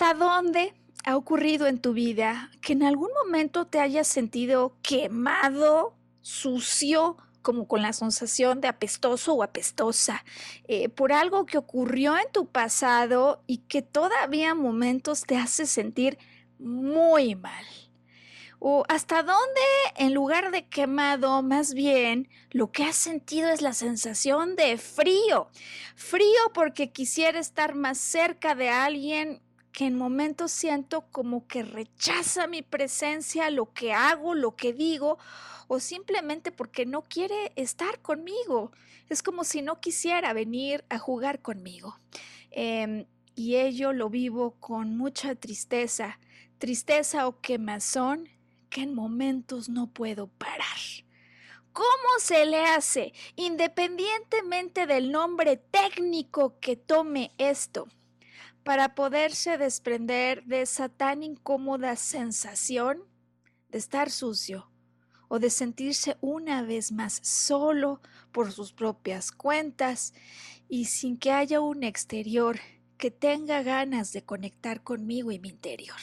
¿Hasta dónde ha ocurrido en tu vida que en algún momento te hayas sentido quemado, sucio, como con la sensación de apestoso o apestosa, eh, por algo que ocurrió en tu pasado y que todavía momentos te hace sentir muy mal? ¿O hasta dónde, en lugar de quemado, más bien lo que has sentido es la sensación de frío? Frío porque quisiera estar más cerca de alguien que en momentos siento como que rechaza mi presencia, lo que hago, lo que digo, o simplemente porque no quiere estar conmigo. Es como si no quisiera venir a jugar conmigo. Em, y ello lo vivo con mucha tristeza, tristeza o quemazón que en momentos no puedo parar. ¿Cómo se le hace, independientemente del nombre técnico que tome esto? Para poderse desprender de esa tan incómoda sensación de estar sucio o de sentirse una vez más solo por sus propias cuentas y sin que haya un exterior que tenga ganas de conectar conmigo y mi interior.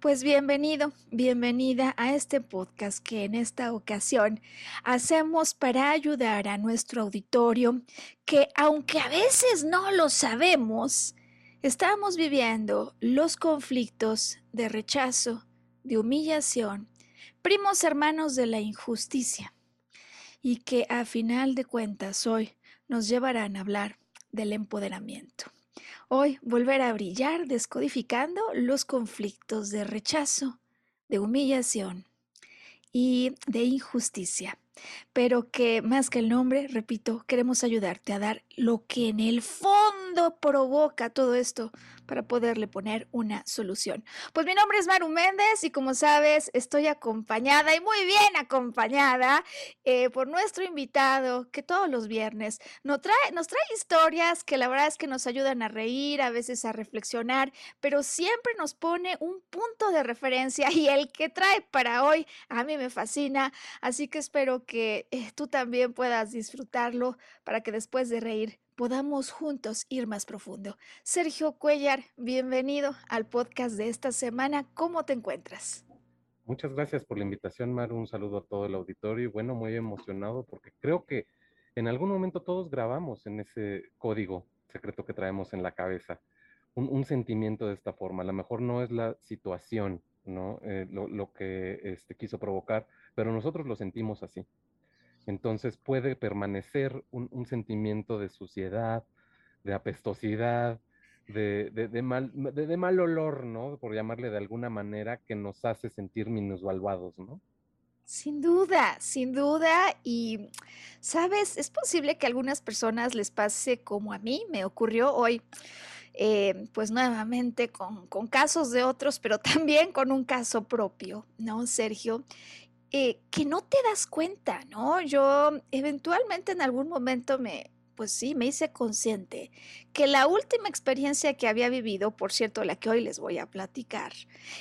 Pues bienvenido, bienvenida a este podcast que en esta ocasión hacemos para ayudar a nuestro auditorio que aunque a veces no lo sabemos, Estamos viviendo los conflictos de rechazo, de humillación, primos hermanos de la injusticia, y que a final de cuentas hoy nos llevarán a hablar del empoderamiento. Hoy volver a brillar descodificando los conflictos de rechazo, de humillación y de injusticia pero que más que el nombre, repito, queremos ayudarte a dar lo que en el fondo provoca todo esto para poderle poner una solución. Pues mi nombre es Maru Méndez y como sabes, estoy acompañada y muy bien acompañada eh, por nuestro invitado que todos los viernes nos trae, nos trae historias que la verdad es que nos ayudan a reír, a veces a reflexionar, pero siempre nos pone un punto de referencia y el que trae para hoy a mí me fascina, así que espero que eh, tú también puedas disfrutarlo para que después de reír podamos juntos ir más profundo. Sergio Cuellar, bienvenido al podcast de esta semana. ¿Cómo te encuentras? Muchas gracias por la invitación, Maru. Un saludo a todo el auditorio y bueno, muy emocionado porque creo que en algún momento todos grabamos en ese código secreto que traemos en la cabeza un, sentimiento de esta forma. A lo mejor no es la situación, ¿no? Eh, lo, que este, quiso provocar, pero nosotros lo sentimos así. Entonces puede permanecer un, sentimiento de suciedad, de apestosidad, de, mal, olor, ¿no? Por llamarle de alguna manera, que nos hace sentir minusvaluados, ¿no? Sin duda, sin duda. Y, sabes, es posible que a algunas personas les pase como a mí, me ocurrió hoy. Eh, pues nuevamente con, casos de otros, pero también con un caso propio, ¿no, Sergio? Eh, que no te das cuenta, ¿no? Yo eventualmente en algún momento me, pues sí, me hice consciente que la última experiencia que había vivido, por cierto, la que hoy les voy a platicar,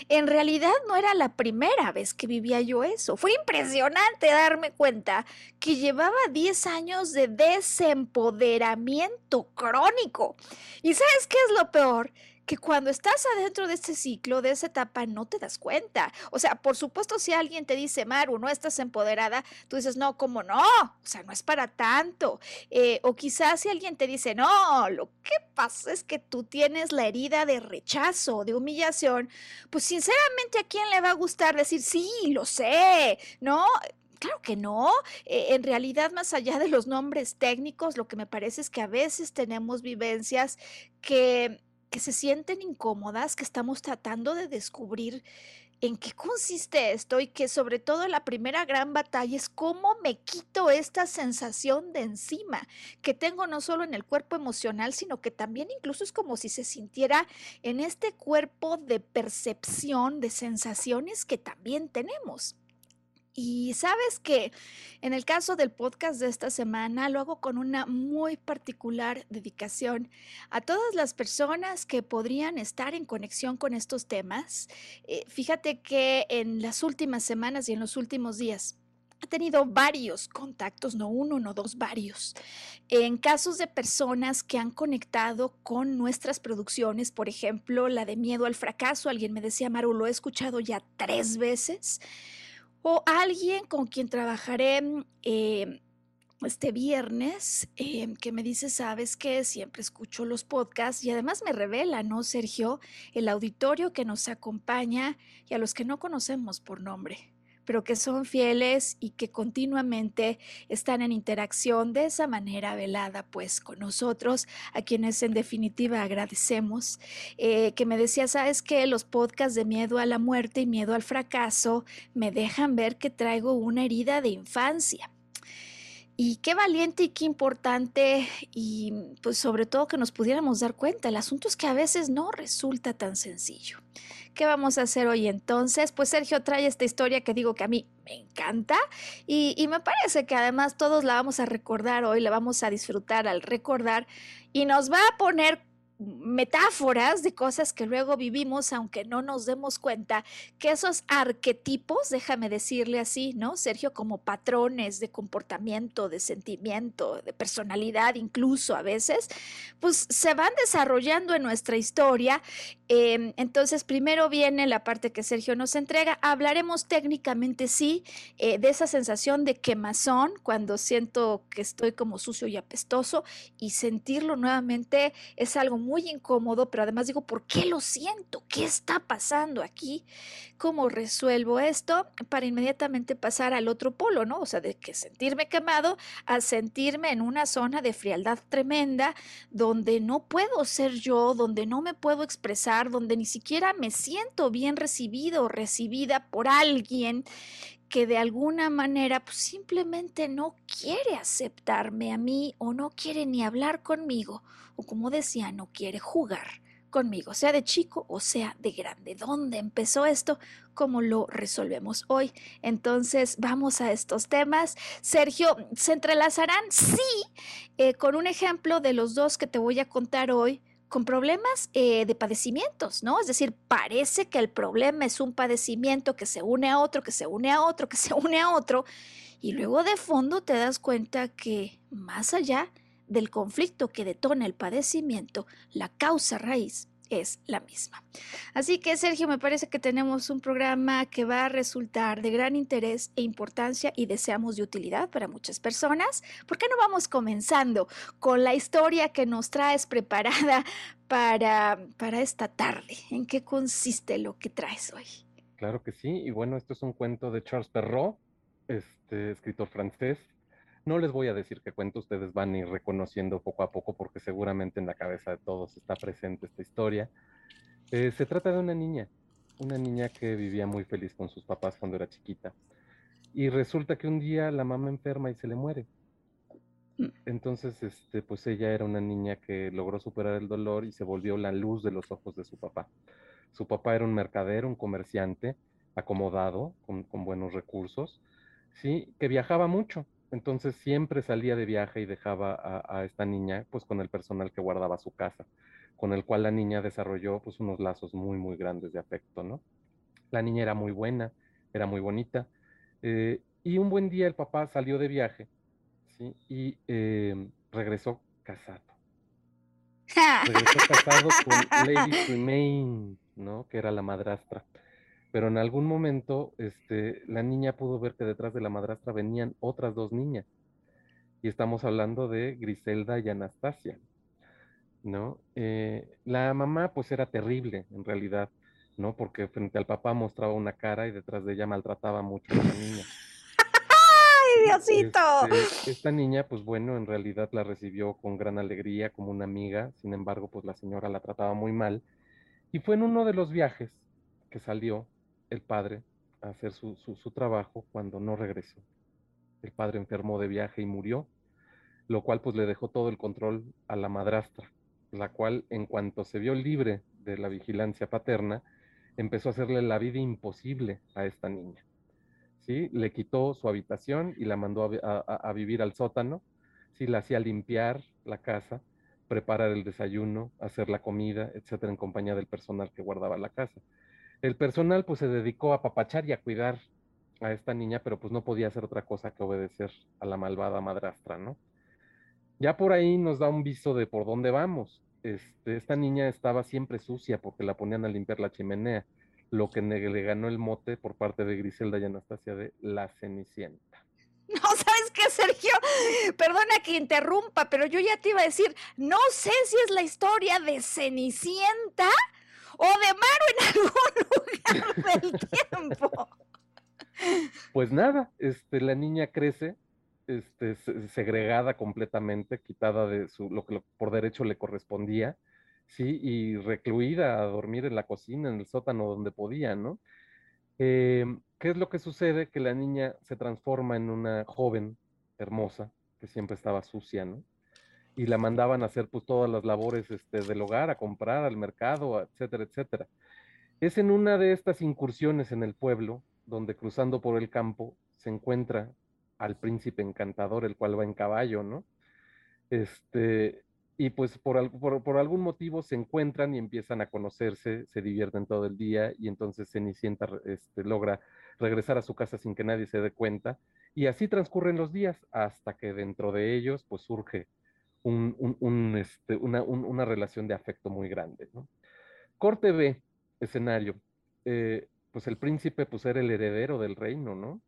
en realidad no era la primera vez que vivía yo eso. Fue impresionante darme cuenta que llevaba 10 años de desempoderamiento crónico. ¿Y sabes qué es lo peor? Que cuando estás adentro de ese ciclo, de esa etapa, no te das cuenta. O sea, por supuesto, si alguien te dice, Maru, no estás empoderada, tú dices, no, ¿cómo no? O sea, no es para tanto. Eh, o quizás si alguien te dice, no, lo que pasa es que tú tienes la herida de rechazo, de humillación, pues sinceramente, ¿a quién le va a gustar decir, sí, lo sé, ¿no? Claro que no. Eh, en realidad, más allá de los nombres técnicos, lo que me parece es que a veces tenemos vivencias que que se sienten incómodas, que estamos tratando de descubrir en qué consiste esto y que sobre todo la primera gran batalla es cómo me quito esta sensación de encima que tengo no solo en el cuerpo emocional, sino que también incluso es como si se sintiera en este cuerpo de percepción de sensaciones que también tenemos. Y sabes que en el caso del podcast de esta semana lo hago con una muy particular dedicación a todas las personas que podrían estar en conexión con estos temas. Eh, fíjate que en las últimas semanas y en los últimos días he tenido varios contactos, no uno, no dos, varios, en casos de personas que han conectado con nuestras producciones, por ejemplo, la de miedo al fracaso. Alguien me decía, Maru, lo he escuchado ya tres veces o alguien con quien trabajaré mm, em, este viernes em, que me dice, sabes que siempre escucho los podcasts y además me revela, ¿no, Sergio? El auditorio que nos acompaña y a los que no conocemos por nombre pero que son fieles y que continuamente están en interacción de esa manera velada, pues con nosotros, a quienes en definitiva agradecemos, eh, que me decía, sabes que los podcasts de miedo a la muerte y miedo al fracaso me dejan ver que traigo una herida de infancia. Y qué valiente y qué importante y pues sobre todo que nos pudiéramos dar cuenta. El asunto es que a veces no resulta tan sencillo. ¿Qué vamos a hacer hoy entonces? Pues Sergio trae esta historia que digo que a mí me encanta y, me parece que además todos la vamos a recordar hoy, la vamos a disfrutar al recordar y nos va a poner metáforas de cosas que luego vivimos, aunque no nos demos cuenta, que esos arquetipos, déjame decirle así, ¿no? Sergio, como patrones de comportamiento, de sentimiento, de personalidad incluso a veces, pues se van desarrollando en nuestra historia. Em, entonces, primero viene la parte que Sergio nos entrega. Hablaremos técnicamente, sí, eh, de esa sensación de quemazón cuando siento que estoy como sucio y apestoso y sentirlo nuevamente es algo muy muy incómodo, pero además digo, ¿por qué lo siento? ¿Qué está pasando aquí? ¿Cómo resuelvo esto? Para inmediatamente pasar al otro polo, ¿no? O sea, de que sentirme quemado a sentirme en una zona de frialdad tremenda, donde no puedo ser yo, donde no me puedo expresar, donde ni siquiera me siento bien recibido o recibida por alguien que de alguna manera pues, simplemente no quiere aceptarme a mí o no quiere ni hablar conmigo o como decía, no quiere jugar conmigo, sea de chico o sea de grande. ¿Dónde empezó esto? ¿Cómo lo resolvemos hoy? Entonces, vamos a estos temas. Sergio, ¿se entrelazarán? Sí, eh, con un ejemplo de los dos que te voy a contar hoy con problemas eh, de padecimientos, ¿no? Es decir, parece que el problema es un padecimiento que se une a otro, que se une a otro, que se une a otro, y luego de fondo te das cuenta que más allá del conflicto que detona el padecimiento, la causa raíz es la misma. Así que, Sergio, me parece que tenemos un programa que va a resultar de gran interés e importancia y deseamos de utilidad para muchas personas. ¿Por qué no vamos comenzando con la historia que nos traes preparada para, para esta tarde? ¿En qué consiste lo que traes hoy? Claro que sí, y bueno, esto es un cuento de Charles Perrault, este escritor francés, no les voy a decir qué cuento, ustedes van a ir reconociendo poco a poco porque seguramente en la cabeza de todos está presente esta historia. Eh, se trata de una niña, una niña que vivía muy feliz con sus papás cuando era chiquita. Y resulta que un día la mamá enferma y se le muere. Mm. Entonces, este, pues ella era una niña que logró superar el dolor y se volvió la luz de los ojos de su papá. Su papá era un mercader, un comerciante, acomodado, con, con buenos recursos, sí, que viajaba mucho Entonces siempre salía de viaje y dejaba a, esta niña pues con el personal que guardaba su casa, con el cual la niña desarrolló pues unos lazos muy, muy grandes de afecto, ¿no? La niña era muy buena, era muy bonita. Eh, y un buen día el papá salió de viaje ¿sí? y eh, regresó casado. Regresó casado con Lady Tremaine, ¿no? Que era la madrastra. Pero en algún momento, este, la niña pudo ver que detrás de la madrastra venían otras dos niñas. Y estamos hablando de Griselda y Anastasia, ¿no? Eh, la mamá, pues, era terrible, en realidad, ¿no? Porque frente al papá mostraba una cara y detrás de ella maltrataba mucho a la niña. ¡Ay, Diosito! Este, esta niña, pues bueno, en realidad la recibió con gran alegría como una amiga, sin embargo, pues la señora la trataba muy mal. Y fue en uno de los viajes que salió el padre a hacer su, trabajo cuando no regresó. El padre enfermó de viaje y murió, lo cual pues le dejó todo el control a la madrastra, la cual en cuanto se vio libre de la vigilancia paterna, empezó a hacerle la vida imposible a esta niña. ¿Sí? Le quitó su habitación y la mandó a, vivir al sótano, ¿sí? La hacía limpiar la casa, preparar el desayuno, hacer la comida, etcétera, en compañía del personal que guardaba la casa. El personal pues se dedicó a papachar y a cuidar a esta niña, pero pues no podía hacer otra cosa que obedecer a la malvada madrastra, ¿no? Ya por ahí nos da un viso de por dónde vamos. Este, esta niña estaba siempre sucia porque la ponían a limpiar la chimenea, lo que le ganó el mote por parte de Griselda y Anastasia de la Cenicienta. No, ¿sabes qué, Sergio? Perdona que interrumpa, pero yo ya te iba a decir, no sé si es la historia de Cenicienta o de Maru en algún lugar del tiempo. Pues nada, este, la niña crece este, segregada completamente, quitada de su, lo que por derecho le correspondía, ¿sí? Y recluida a dormir en la cocina, en el sótano donde podía, ¿no? Em, ¿Qué es lo que sucede? Que la niña se transforma en una joven hermosa, que siempre estaba sucia, ¿no? Y la mandaban a hacer pues todas las labores este, del hogar, a comprar al mercado, etcétera, etcétera. Es en una de estas incursiones en el pueblo, donde cruzando por el campo se encuentra al príncipe encantador, el cual va en caballo, ¿no? Este, y pues por, por, algún motivo se encuentran y empiezan a conocerse, se divierten todo el día y entonces Cenicienta este, logra regresar a su casa sin que nadie se dé cuenta y así transcurren los días hasta que dentro de ellos pues surge este, una, relación de afecto muy grande. Corte B, escenario. Eh, pues el príncipe pues era el heredero del reino, ¿no?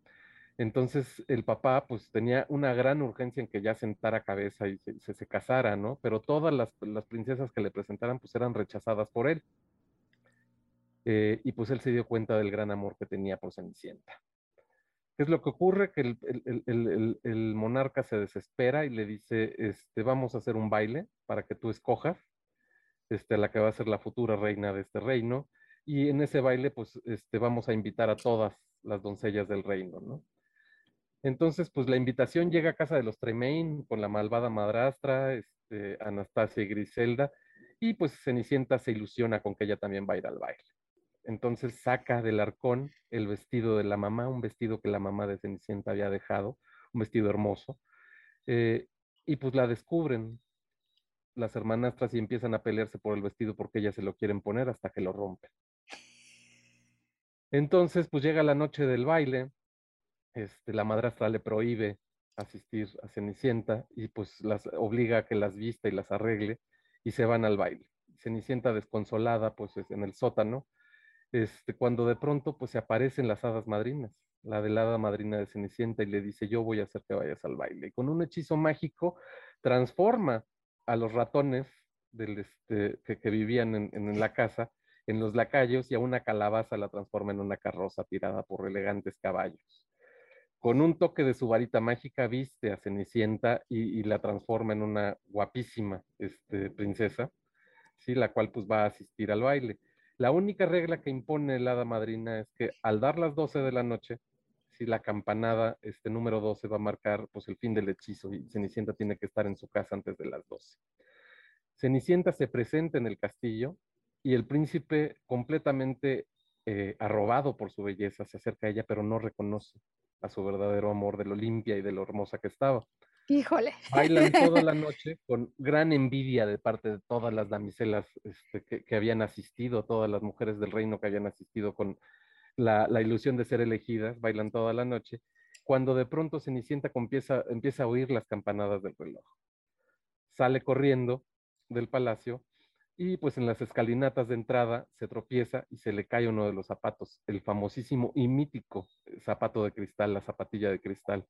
Entonces el papá pues tenía una gran urgencia en que ya sentara cabeza y se, casara, ¿no? Pero todas las, princesas que le presentaran pues eran rechazadas por él. Eh, y pues él se dio cuenta del gran amor que tenía por Cenicienta. ¿Qué es lo que ocurre? Que el, monarca se desespera y le dice, este, vamos a hacer un baile para que tú escojas este, la que va a ser la futura reina de este reino. Y en ese baile, pues, este, vamos a invitar a todas las doncellas del reino, ¿no? Entonces, pues la invitación llega a casa de los Tremaine con la malvada madrastra, este, Anastasia y Griselda, y pues Cenicienta se ilusiona con que ella también va a ir al baile. Entonces saca del arcón el vestido de la mamá, un vestido que la mamá de Cenicienta había dejado, un vestido hermoso. Eh, y pues la descubren las hermanastras y empiezan a pelearse por el vestido porque ellas se lo quieren poner hasta que lo rompen. Entonces, pues llega la noche del baile, este, la madrastra le prohíbe asistir a Cenicienta y pues las obliga a que las vista y las arregle y se van al baile. Cenicienta desconsolada, pues en el sótano, este, cuando de pronto pues se aparecen las hadas madrinas, la de hada madrina de Cenicienta y le dice yo voy a hacer que vayas al baile. Y con un hechizo mágico transforma a los ratones del, este, que, vivían en, la casa en los lacayos y a una calabaza la transforma en una carroza tirada por elegantes caballos. Con un toque de su varita mágica viste a Cenicienta y, la transforma en una guapísima este, princesa, ¿sí? la cual pues va a asistir al baile. La única regla que impone la hada madrina es que al dar las 12 de la noche, si la campanada, este número 12 va a marcar pues el fin del hechizo y Cenicienta tiene que estar en su casa antes de las 12. Cenicienta se presenta en el castillo y el príncipe completamente eh, arrobado por su belleza se acerca a ella pero no reconoce a su verdadero amor, de lo limpia y de lo hermosa que estaba. Híjole. Bailan toda la noche con gran envidia de parte de todas las damiselas este, que, habían asistido, todas las mujeres del reino que habían asistido con la, ilusión de ser elegidas, bailan toda la noche, cuando de pronto Cenicienta empieza, empieza a oír las campanadas del reloj. Sale corriendo del palacio y pues en las escalinatas de entrada se tropieza y se le cae uno de los zapatos, el famosísimo y mítico zapato de cristal, la zapatilla de cristal.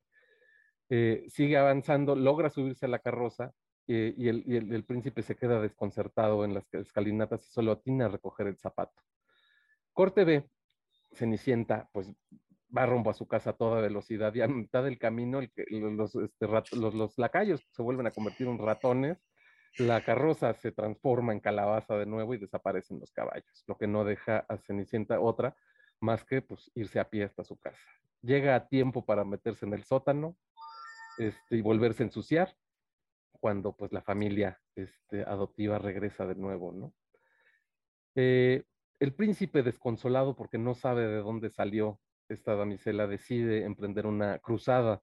Eh, sigue avanzando, logra subirse a la carroza eh, y, el, príncipe se queda desconcertado en las escalinatas y solo atina a recoger el zapato. Corte B, Cenicienta, pues va rumbo a su casa a toda velocidad y a mitad del camino este, los, los, lacayos se vuelven a convertir en ratones, la carroza se transforma en calabaza de nuevo y desaparecen los caballos, lo que no deja a Cenicienta otra más que pues, irse a pie hasta su casa. Llega a tiempo para meterse en el sótano, este, y volverse a ensuciar cuando pues la familia este, adoptiva regresa de nuevo, ¿no? Eh, el príncipe desconsolado porque no sabe de dónde salió esta damisela decide emprender una cruzada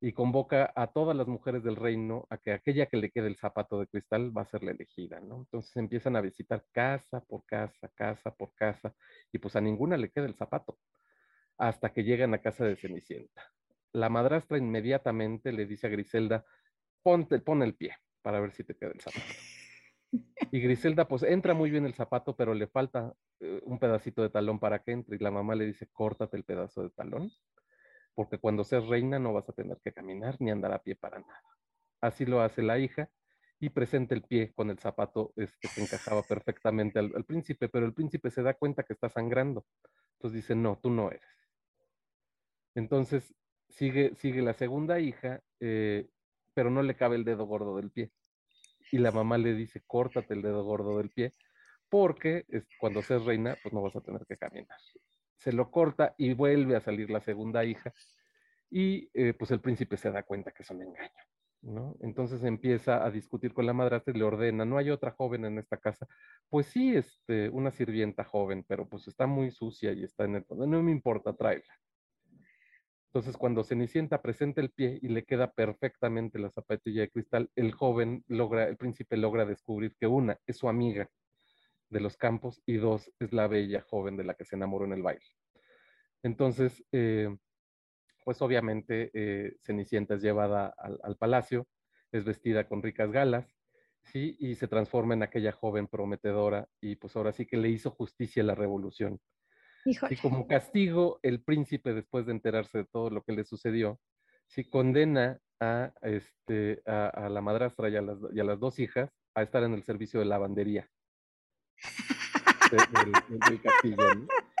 y convoca a todas las mujeres del reino a que aquella que le quede el zapato de cristal va a ser la elegida, ¿no? Entonces empiezan a visitar casa por casa, casa por casa, y pues a ninguna le queda el zapato, hasta que llegan a casa de Cenicienta la madrastra inmediatamente le dice a Griselda, ponte, pon el pie para ver si te queda el zapato. Y Griselda pues entra muy bien el zapato, pero le falta eh, un pedacito de talón para que entre y la mamá le dice, córtate el pedazo de talón, porque cuando seas reina no vas a tener que caminar ni andar a pie para nada. Así lo hace la hija y presenta el pie con el zapato este, que encajaba perfectamente al, al príncipe, pero el príncipe se da cuenta que está sangrando. Entonces dice, no, tú no eres. Entonces sigue, sigue la segunda hija, eh, pero no le cabe el dedo gordo del pie. Y la mamá le dice, córtate el dedo gordo del pie, porque cuando seas reina, pues no vas a tener que caminar. Se lo corta y vuelve a salir la segunda hija. Y eh, pues el príncipe se da cuenta que es un engaño. ¿no? Entonces empieza a discutir con la madrastra y le ordena, no hay otra joven en esta casa. Pues sí, este, una sirvienta joven, pero pues está muy sucia y está en el... No me importa, tráela. Entonces, cuando Cenicienta presenta el pie y le queda perfectamente la zapatilla de cristal, el joven logra, el príncipe logra descubrir que una es su amiga de los campos y dos es la bella joven de la que se enamoró en el baile. Entonces, eh, pues obviamente eh, Cenicienta es llevada al, palacio, es vestida con ricas galas, ¿sí? Y se transforma en aquella joven prometedora y pues ahora sí que le hizo justicia a la revolución. Y como castigo, el príncipe, después de enterarse de todo lo que le sucedió, sí condena a, este, a, la madrastra y a, las, dos hijas a estar en el servicio de lavandería del, castillo.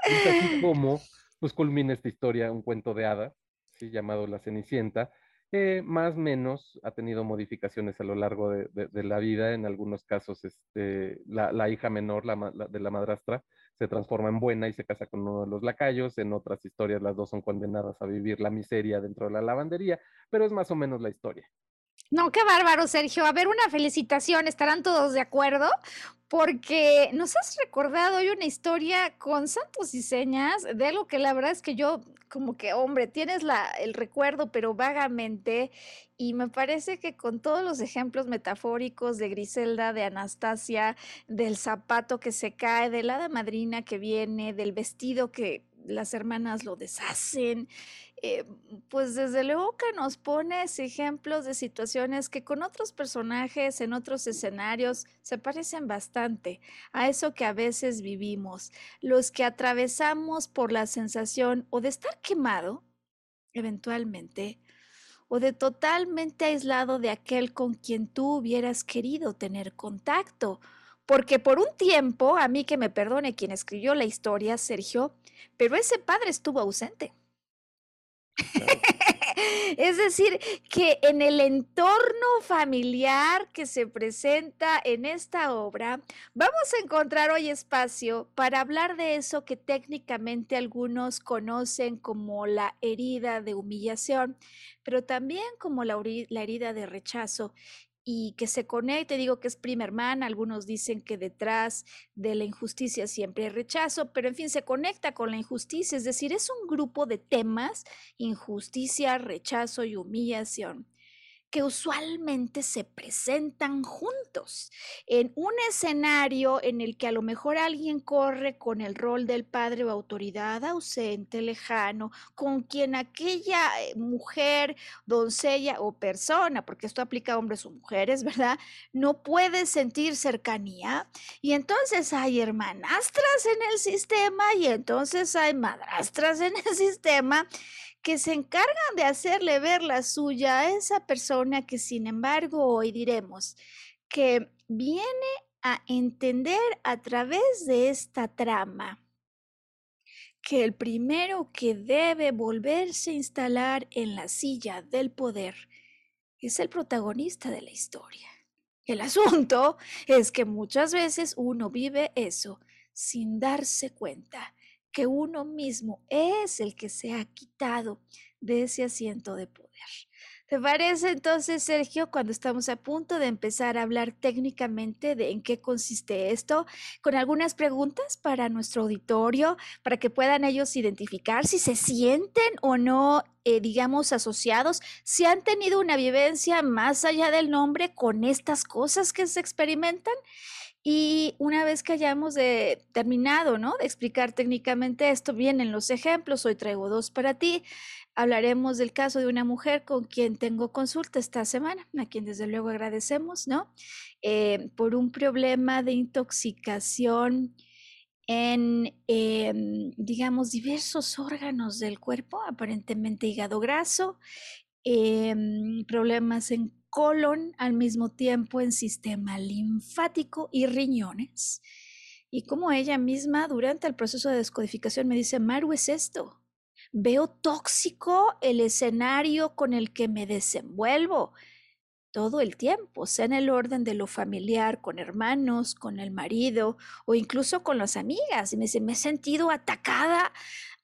Y así como pues culmina esta historia, un cuento de hadas, ¿sí? llamado La Cenicienta, eh, más menos ha tenido modificaciones a lo largo de, la vida. En algunos casos, este, la, hija menor de la madrastra se transforma en buena y se casa con uno de los lacayos. En otras historias, las dos son condenadas a vivir la miseria dentro de la lavandería, pero es más o menos la historia. No, qué bárbaro, Sergio. A ver, una felicitación. ¿Estarán todos de acuerdo? Porque nos has recordado hoy una historia con santos y señas de algo que la verdad es que yo, como que, hombre, tienes la, el recuerdo, pero vagamente. Y me parece que con todos los ejemplos metafóricos de Griselda, de Anastasia, del zapato que se cae, de la hada madrina que viene, del vestido que las hermanas lo deshacen, eh, pues desde luego que nos pones ejemplos de situaciones que con otros personajes en otros escenarios se parecen bastante a eso que a veces vivimos, los que atravesamos por la sensación o de estar quemado, eventualmente, o de totalmente aislado de aquel con quien tú hubieras querido tener contacto. Porque por un tiempo, a mí que me perdone quien escribió la historia, Sergio, pero ese padre estuvo ausente. es decir, que en el entorno familiar que se presenta en esta obra, vamos a encontrar hoy espacio para hablar de eso que técnicamente algunos conocen como la herida de humillación, pero también como la, herida de rechazo y que se conecte, digo que es primer man, algunos dicen que detrás de la injusticia siempre hay rechazo, pero en fin, se conecta con la injusticia, es decir, es un grupo de temas, injusticia, rechazo y humillación que usualmente se presentan juntos en un escenario en el que a lo mejor alguien corre con el rol del padre o autoridad ausente, lejano, con quien aquella eh, mujer, doncella o persona, porque esto aplica a hombres o mujeres, ¿verdad? No puede sentir cercanía. Y entonces hay hermanastras en el sistema y entonces hay madrastras en el sistema que se encargan de hacerle ver la suya a esa persona que sin embargo hoy diremos que viene a entender a través de esta trama que el primero que debe volverse a instalar en la silla del poder es el protagonista de la historia. El asunto es que muchas veces uno vive eso sin darse cuenta que uno mismo es el que se ha quitado de ese asiento de poder. ¿Te parece entonces, Sergio, cuando estamos a punto de empezar a hablar técnicamente de en qué consiste esto, con algunas preguntas para nuestro auditorio, para que puedan ellos identificar si se sienten o no, eh, digamos, asociados, si han tenido una vivencia más allá del nombre con estas cosas que se experimentan? Y una vez que hayamos terminado, ¿no? De explicar técnicamente esto, vienen los ejemplos. Hoy traigo dos para ti. Hablaremos del caso de una mujer con quien tengo consulta esta semana, a quien desde luego agradecemos, ¿no? Eh, por un problema de intoxicación en, em, digamos, diversos órganos del cuerpo, aparentemente hígado graso, em, problemas en colon, al mismo tiempo en sistema linfático y riñones. Y como ella misma durante el proceso de descodificación me dice, Maru, es esto. Veo tóxico el escenario con el que me desenvuelvo todo el tiempo, sea en el orden de lo familiar, con hermanos, con el marido o incluso con las amigas. Y me dice, me he sentido atacada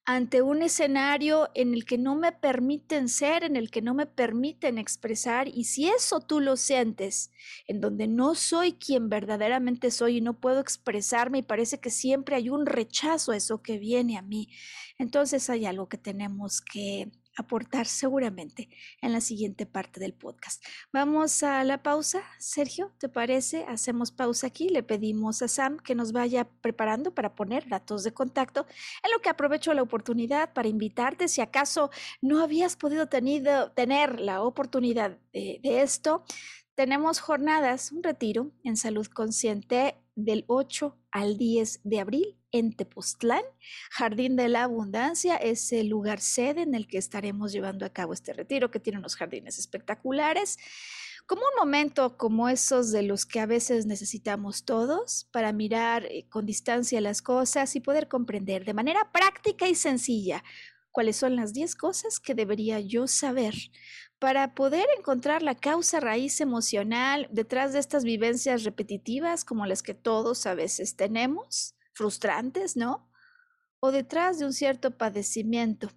ante un escenario en el que no me permiten ser, en el que no me permiten expresar, y si eso tú lo sientes, en donde no soy quien verdaderamente soy y no puedo expresarme y parece que siempre hay un rechazo a eso que viene a mí, entonces hay algo que tenemos que aportar seguramente en la siguiente parte del podcast. Vamos a la pausa. Sergio, ¿te parece? Hacemos pausa aquí. Le pedimos a Sam que nos vaya preparando para poner datos de contacto, en lo que aprovecho la oportunidad para invitarte si acaso no habías podido tenido, tener la oportunidad de, de esto. Tenemos jornadas, un retiro en salud consciente del 8 al 10 de abril en Tepoztlán. Jardín de la Abundancia es el lugar sede en el que estaremos llevando a cabo este retiro, que tiene unos jardines espectaculares. Como un momento como esos de los que a veces necesitamos todos para mirar eh, con distancia las cosas y poder comprender de manera práctica y sencilla cuáles son las 10 cosas que debería yo saber para poder encontrar la causa raíz emocional detrás de estas vivencias repetitivas como las que todos a veces tenemos, frustrantes, ¿no? O detrás de un cierto padecimiento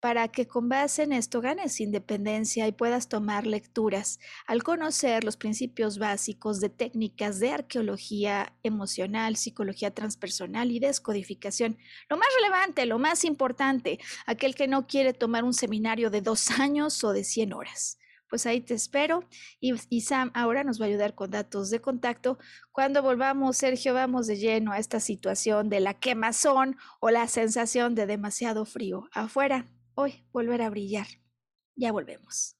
para que con base en esto ganes independencia y puedas tomar lecturas al conocer los principios básicos de técnicas de arqueología emocional, psicología transpersonal y descodificación. Lo más relevante, lo más importante, aquel que no quiere tomar un seminario de dos años o de 100 horas. Pues ahí te espero y, y Sam ahora nos va a ayudar con datos de contacto. Cuando volvamos, Sergio, vamos de lleno a esta situación de la quemazón o la sensación de demasiado frío afuera hoy volver a brillar. Ya volvemos.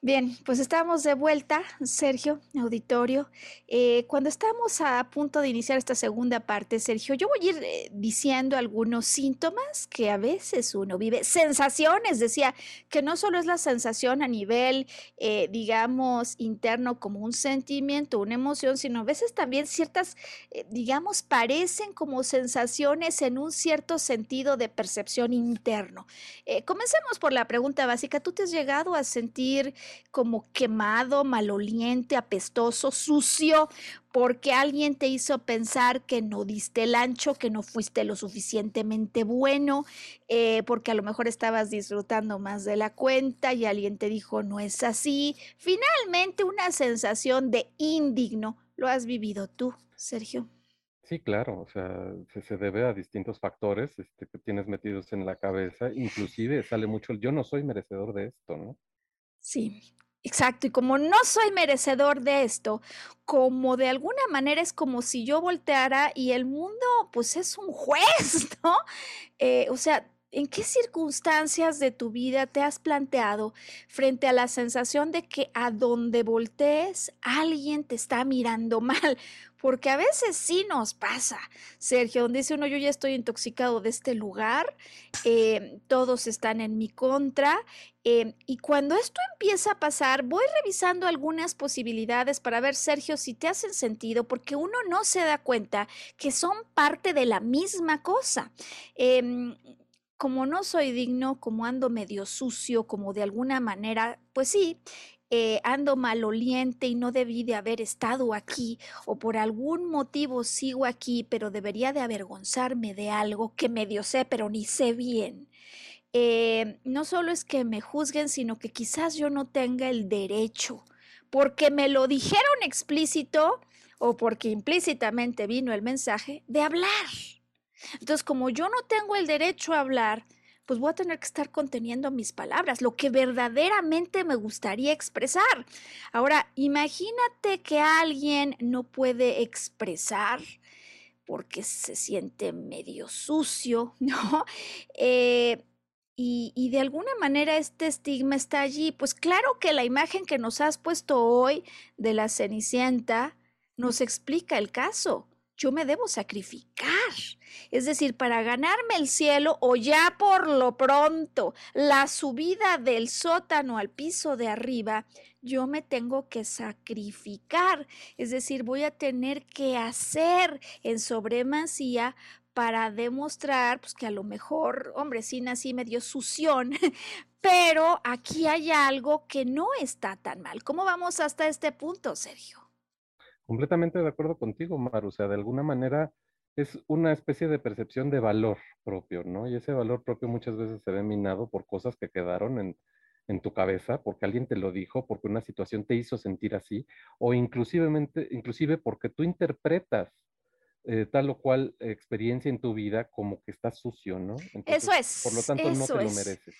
Bien, pues estamos de vuelta, Sergio, auditorio. Eh, cuando estamos a punto de iniciar esta segunda parte, Sergio, yo voy a ir eh, diciendo algunos síntomas que a veces uno vive, sensaciones, decía, que no solo es la sensación a nivel, eh, digamos, interno como un sentimiento, una emoción, sino a veces también ciertas, digamos, parecen como sensaciones en un cierto sentido de percepción interno. comencemos por la pregunta básica. ¿Tú te has llegado a sentir como quemado, maloliente, apestoso, sucio, porque alguien te hizo pensar que no diste el ancho, que no fuiste lo suficientemente bueno, eh, porque a lo mejor estabas disfrutando más de la cuenta y alguien te dijo no es así. Finalmente, una sensación de indigno. ¿Lo has vivido tú, Sergio? Sí, claro, o sea, se, debe a distintos factores este, que tienes metidos en la cabeza, inclusive sale mucho el yo no soy merecedor de esto, ¿no? Sí, exacto, y como no soy merecedor de esto, como de alguna manera es como si yo volteara y el mundo pues es un juez, ¿no? Eh, o sea, ¿En qué circunstancias de tu vida te has planteado frente a la sensación de que a donde voltees alguien te está mirando mal? Porque a veces sí nos pasa, Sergio, donde dice uno, yo ya estoy intoxicado de este lugar, eh, todos están en mi contra, eh, y cuando esto empieza a pasar, voy revisando algunas posibilidades para ver, Sergio, si te hacen sentido, porque uno no se da cuenta que son parte de la misma cosa. Em, como no soy digno, como ando medio sucio, como de alguna manera, pues sí, eh, ando maloliente y no debí de haber estado aquí, o por algún motivo sigo aquí, pero debería de avergonzarme de algo que medio sé, pero ni sé bien. Eh, no solo es que me juzguen, sino que quizás yo no tenga el derecho, porque me lo dijeron explícito o porque implícitamente vino el mensaje de hablar. Entonces, como yo no tengo el derecho a hablar, pues voy a tener que estar conteniendo mis palabras, lo que verdaderamente me gustaría expresar. Ahora, imagínate que alguien no puede expresar porque se siente medio sucio, ¿no? Eh, y, y, de alguna manera este estigma está allí. Pues claro que la imagen que nos has puesto hoy de la Cenicienta nos explica el caso yo me debo sacrificar. Es decir, para ganarme el cielo o ya por lo pronto la subida del sótano al piso de arriba, yo me tengo que sacrificar. Es decir, voy a tener que hacer en sobremasía para demostrar pues, que a lo mejor, hombre, sí nací medio sución, pero aquí hay algo que no está tan mal. ¿Cómo vamos hasta este punto, Sergio? Completamente de acuerdo contigo, Mar. O sea, de alguna manera es una especie de percepción de valor propio, ¿no? Y ese valor propio muchas veces se ve minado por cosas que quedaron en, en tu cabeza, porque alguien te lo dijo, porque una situación te hizo sentir así, o inclusivemente, inclusive porque tú interpretas eh, tal o cual experiencia en tu vida como que está sucio, ¿no? eso es. Por lo tanto, no te lo mereces.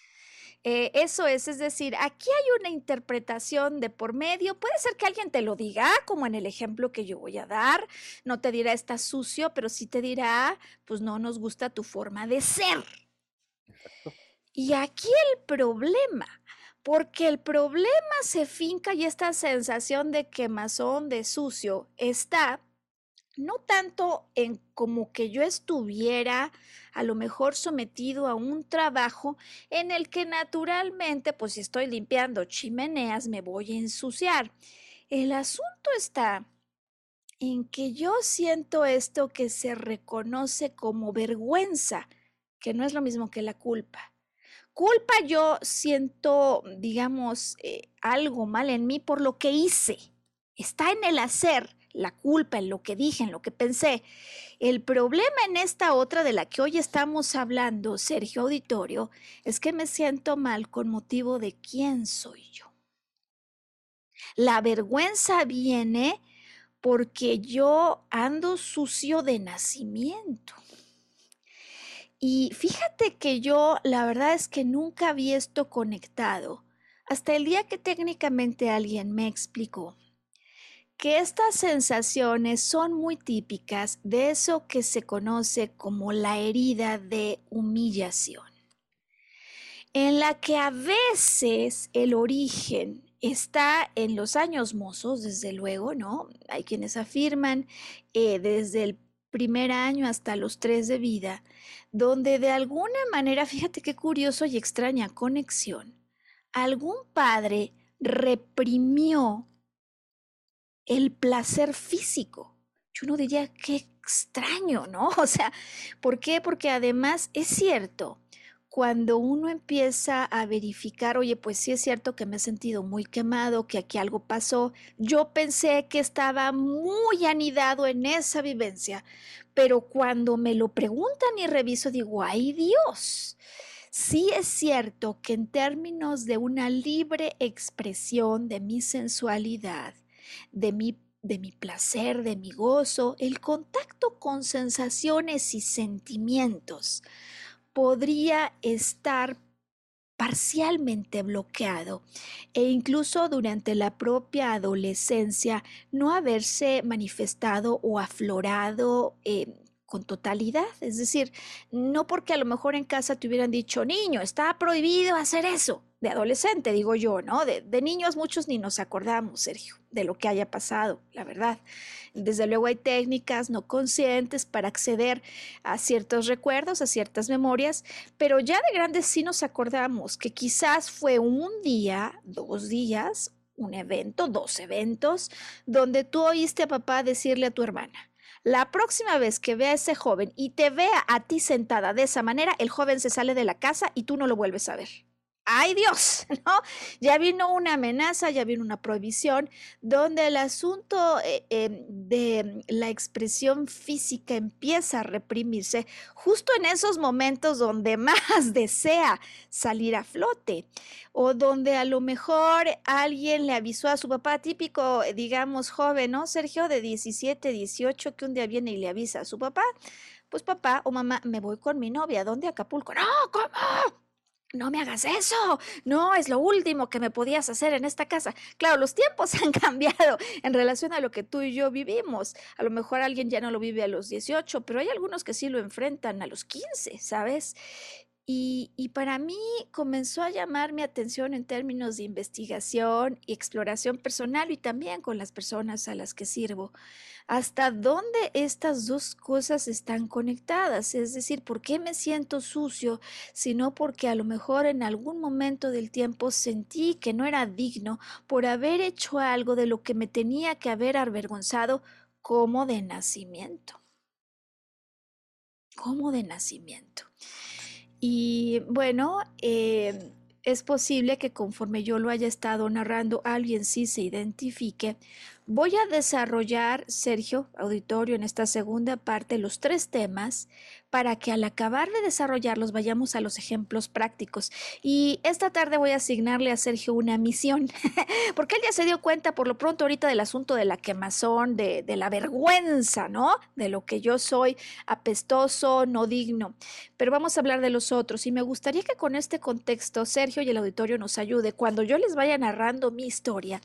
Eh, eso es, es decir, aquí hay una interpretación de por medio. Puede ser que alguien te lo diga, como en el ejemplo que yo voy a dar. No te dirá está sucio, pero sí te dirá, pues no nos gusta tu forma de ser. Y aquí el problema, porque el problema se finca y esta sensación de quemazón, de sucio, está no tanto en como que yo estuviera a lo mejor sometido a un trabajo en el que naturalmente, pues si estoy limpiando chimeneas, me voy a ensuciar. El asunto está en que yo siento esto que se reconoce como vergüenza, que no es lo mismo que la culpa. Culpa yo siento, digamos, eh, algo mal en mí por lo que hice. Está en el hacer la culpa en lo que dije, en lo que pensé. El problema en esta otra de la que hoy estamos hablando, Sergio Auditorio, es que me siento mal con motivo de quién soy yo. La vergüenza viene porque yo ando sucio de nacimiento. Y fíjate que yo, la verdad es que nunca vi esto conectado hasta el día que técnicamente alguien me explicó que estas sensaciones son muy típicas de eso que se conoce como la herida de humillación, en la que a veces el origen está en los años mozos, desde luego, ¿no? Hay quienes afirman eh, desde el primer año hasta los tres de vida, donde de alguna manera, fíjate qué curioso y extraña conexión, algún padre reprimió el placer físico. Yo no diría qué extraño, ¿no? O sea, ¿por qué? Porque además es cierto, cuando uno empieza a verificar, oye, pues sí es cierto que me he sentido muy quemado, que aquí algo pasó, yo pensé que estaba muy anidado en esa vivencia, pero cuando me lo preguntan y reviso, digo, ay Dios, sí es cierto que en términos de una libre expresión de mi sensualidad, de mi de mi placer, de mi gozo, el contacto con sensaciones y sentimientos podría estar parcialmente bloqueado e incluso durante la propia adolescencia no haberse manifestado o aflorado eh, con totalidad. Es decir, no porque a lo mejor en casa te hubieran dicho, niño, está prohibido hacer eso, de adolescente, digo yo, ¿no? De, de, niños muchos ni nos acordamos, Sergio, de lo que haya pasado, la verdad. Desde luego hay técnicas no conscientes para acceder a ciertos recuerdos, a ciertas memorias, pero ya de grandes sí nos acordamos que quizás fue un día, dos días, un evento, dos eventos, donde tú oíste a papá decirle a tu hermana, la próxima vez que vea a ese joven y te vea a ti sentada de esa manera, el joven se sale de la casa y tú no lo vuelves a ver ay Dios, ¿no? Ya vino una amenaza, ya vino una prohibición, donde el asunto eh, em, de la expresión física empieza a reprimirse justo en esos momentos donde más desea salir a flote o donde a lo mejor alguien le avisó a su papá típico, digamos, joven, ¿no? Sergio de 17, 18, que un día viene y le avisa a su papá, pues papá o mamá, me voy con mi novia, ¿dónde? Acapulco. No, ¿cómo? No me hagas eso, no, es lo último que me podías hacer en esta casa. Claro, los tiempos han cambiado en relación a lo que tú y yo vivimos. A lo mejor alguien ya no lo vive a los 18, pero hay algunos que sí lo enfrentan a los 15, ¿sabes? Y, para mí comenzó a llamar mi atención en términos de investigación y exploración personal y también con las personas a las que sirvo. ¿Hasta dónde estas dos cosas están conectadas? Es decir, ¿por qué me siento sucio? Sino porque a lo mejor en algún momento del tiempo sentí que no era digno por haber hecho algo de lo que me tenía que haber avergonzado como de nacimiento. Como de nacimiento. Y bueno, em, es posible que conforme yo lo haya estado narrando, alguien sí se identifique Voy a desarrollar, Sergio, auditorio, en esta segunda parte los tres temas para que al acabar de desarrollarlos vayamos a los ejemplos prácticos. Y esta tarde voy a asignarle a Sergio una misión, porque él ya se dio cuenta por lo pronto ahorita del asunto de la quemazón, de, de la vergüenza, ¿no? De lo que yo soy apestoso, no digno. Pero vamos a hablar de los otros y me gustaría que con este contexto Sergio y el auditorio nos ayude cuando yo les vaya narrando mi historia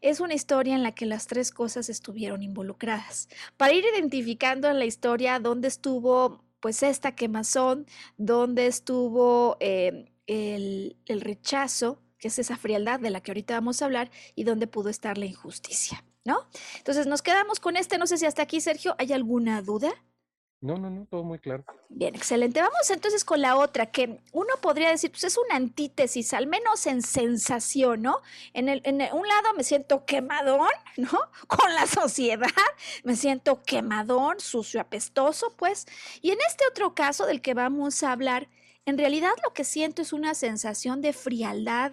es una historia en la que las tres cosas estuvieron involucradas. Para ir identificando en la historia dónde estuvo pues esta quemazón, dónde estuvo eh, el, el rechazo, que es esa frialdad de la que ahorita vamos a hablar, y dónde pudo estar la injusticia, ¿no? Entonces nos quedamos con este, no sé si hasta aquí, Sergio, ¿hay alguna duda? No, no, no, todo muy claro. Bien, excelente. Vamos entonces con la otra, que uno podría decir, pues es una antítesis, al menos en sensación, ¿no? En, el, en un lado me siento quemadón, ¿no? Con la sociedad, me siento quemadón, sucio, apestoso, pues. Y en este otro caso del que vamos a hablar, en realidad lo que siento es una sensación de frialdad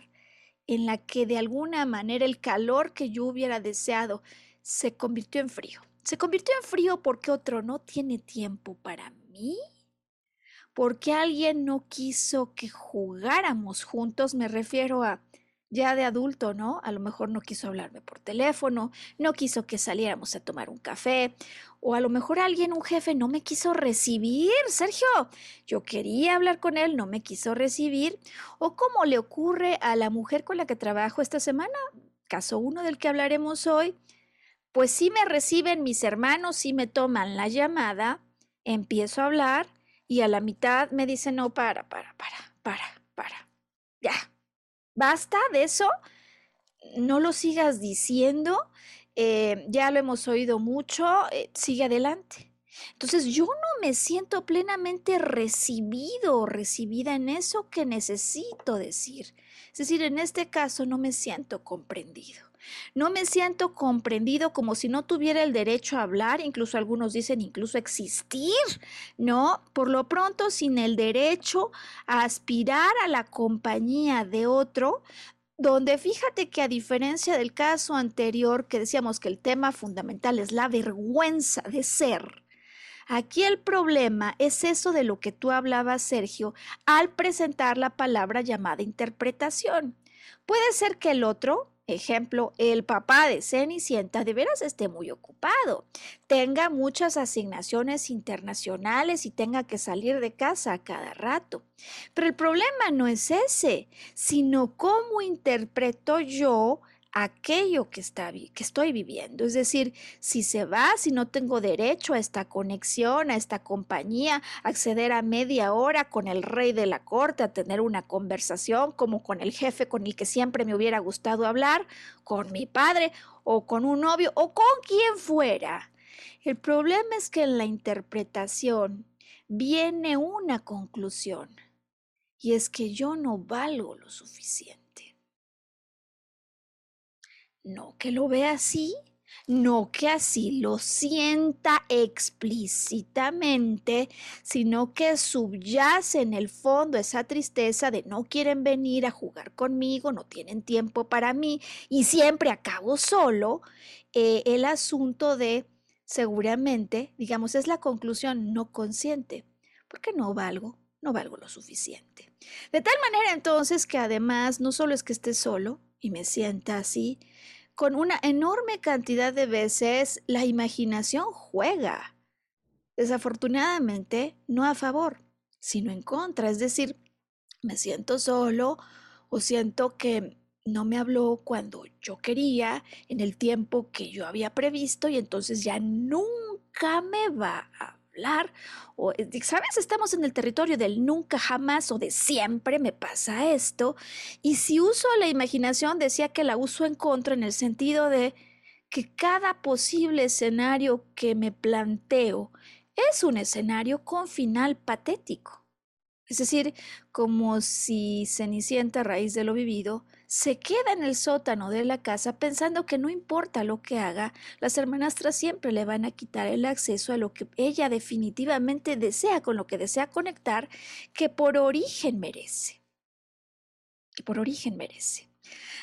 en la que de alguna manera el calor que yo hubiera deseado se convirtió en frío. Se convirtió en frío porque otro no tiene tiempo para mí. Porque alguien no quiso que jugáramos juntos, me refiero a ya de adulto, ¿no? A lo mejor no quiso hablarme por teléfono, no quiso que saliéramos a tomar un café, o a lo mejor alguien, un jefe, no me quiso recibir, Sergio. Yo quería hablar con él, no me quiso recibir, o como le ocurre a la mujer con la que trabajo esta semana, caso uno del que hablaremos hoy, pues si me reciben mis hermanos, si me toman la llamada, empiezo a hablar y a la mitad me dicen, no, para, para, para, para, para. Ya, basta de eso, no lo sigas diciendo, eh, ya lo hemos oído mucho, eh, sigue adelante. Entonces yo no me siento plenamente recibido o recibida en eso que necesito decir. Es decir, en este caso no me siento comprendido. No me siento comprendido como si no tuviera el derecho a hablar, incluso algunos dicen incluso existir, ¿no? Por lo pronto, sin el derecho a aspirar a la compañía de otro, donde fíjate que a diferencia del caso anterior que decíamos que el tema fundamental es la vergüenza de ser, aquí el problema es eso de lo que tú hablabas, Sergio, al presentar la palabra llamada interpretación. Puede ser que el otro Ejemplo, el papá de Cenicienta de veras esté muy ocupado, tenga muchas asignaciones internacionales y tenga que salir de casa a cada rato. Pero el problema no es ese, sino cómo interpreto yo aquello que, está, que estoy viviendo. Es decir, si se va, si no tengo derecho a esta conexión, a esta compañía, acceder a media hora con el rey de la corte, a tener una conversación como con el jefe con el que siempre me hubiera gustado hablar, con mi padre o con un novio o con quien fuera. El problema es que en la interpretación viene una conclusión y es que yo no valgo lo suficiente. No que lo vea así, no que así lo sienta explícitamente, sino que subyace en el fondo esa tristeza de no quieren venir a jugar conmigo, no tienen tiempo para mí y siempre acabo solo. Eh, el asunto de, seguramente, digamos, es la conclusión no consciente, porque no valgo, no valgo lo suficiente. De tal manera entonces que además no solo es que esté solo y me sienta así, con una enorme cantidad de veces la imaginación juega. Desafortunadamente, no a favor, sino en contra. Es decir, me siento solo o siento que no me habló cuando yo quería, en el tiempo que yo había previsto y entonces ya nunca me va a hablar. O, eh, ¿sabes? Estamos en el territorio del nunca jamás o de siempre me pasa esto. Y si uso la imaginación, decía que la uso en contra en el sentido de que cada posible escenario que me planteo es un escenario con final patético. Es decir, como si Cenicienta a raíz de lo vivido se queda en el sótano de la casa pensando que no importa lo que haga, las hermanastras siempre le van a quitar el acceso a lo que ella definitivamente desea, con lo que desea conectar, que por origen merece. Que por origen merece.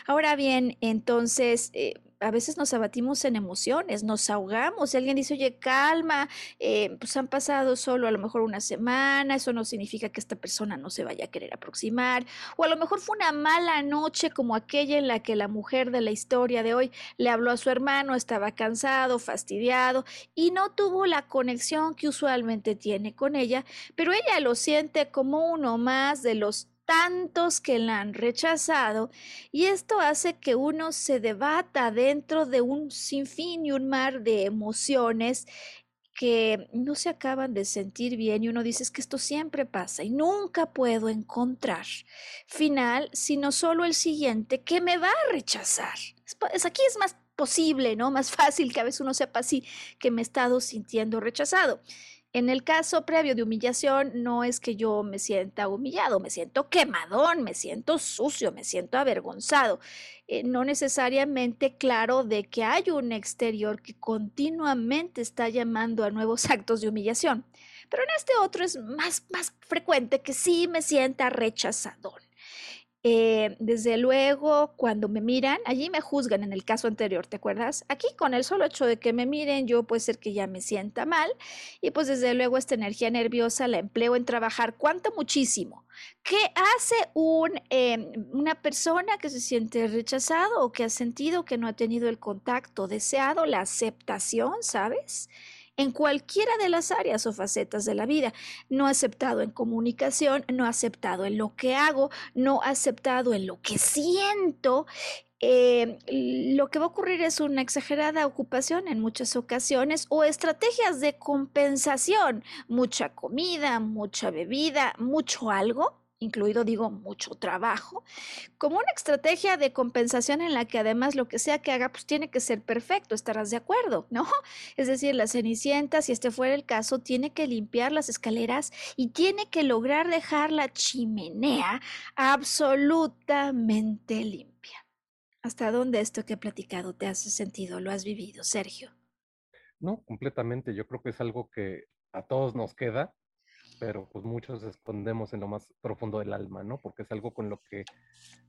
Ahora bien, entonces, eh, a veces nos abatimos en emociones, nos ahogamos. Si alguien dice, oye, calma, eh, pues han pasado solo a lo mejor una semana, eso no significa que esta persona no se vaya a querer aproximar. O a lo mejor fue una mala noche como aquella en la que la mujer de la historia de hoy le habló a su hermano, estaba cansado, fastidiado y no tuvo la conexión que usualmente tiene con ella, pero ella lo siente como uno más de los tantos que la han rechazado y esto hace que uno se debata dentro de un sinfín y un mar de emociones que no se acaban de sentir bien y uno dice es que esto siempre pasa y nunca puedo encontrar final sino solo el siguiente que me va a rechazar. Es, aquí es más posible, ¿no? Más fácil que a veces uno sepa así que me he estado sintiendo rechazado. En el caso previo de humillación, no es que yo me sienta humillado, me siento quemadón, me siento sucio, me siento avergonzado. Eh, no necesariamente claro de que hay un exterior que continuamente está llamando a nuevos actos de humillación. Pero en este otro es más, más frecuente que sí me sienta rechazadón. Eh, desde luego, cuando me miran, allí me juzgan en el caso anterior, ¿te acuerdas? Aquí con el solo hecho de que me miren, yo puede ser que ya me sienta mal y pues desde luego esta energía nerviosa la empleo en trabajar. ¿Cuánto? Muchísimo. ¿Qué hace em, una persona que se siente rechazado o que ha sentido que no ha tenido el contacto deseado, la aceptación, ¿sabes? En cualquiera de las áreas o facetas de la vida. No aceptado en comunicación, no aceptado en lo que hago, no aceptado en lo que siento. Eh, lo que va a ocurrir es una exagerada ocupación en muchas ocasiones o estrategias de compensación, mucha comida, mucha bebida, mucho algo incluido digo mucho trabajo, como una estrategia de compensación en la que además lo que sea que haga pues tiene que ser perfecto, estarás de acuerdo, ¿no? Es decir, la cenicienta, si este fuera el caso, tiene que limpiar las escaleras y tiene que lograr dejar la chimenea absolutamente limpia. ¿Hasta dónde esto que he platicado te hace sentido? ¿Lo has vivido, Sergio? No, completamente. Yo creo que es algo que a todos nos queda, pero pues muchos escondemos en lo más profundo del alma, ¿no? Porque es algo con lo que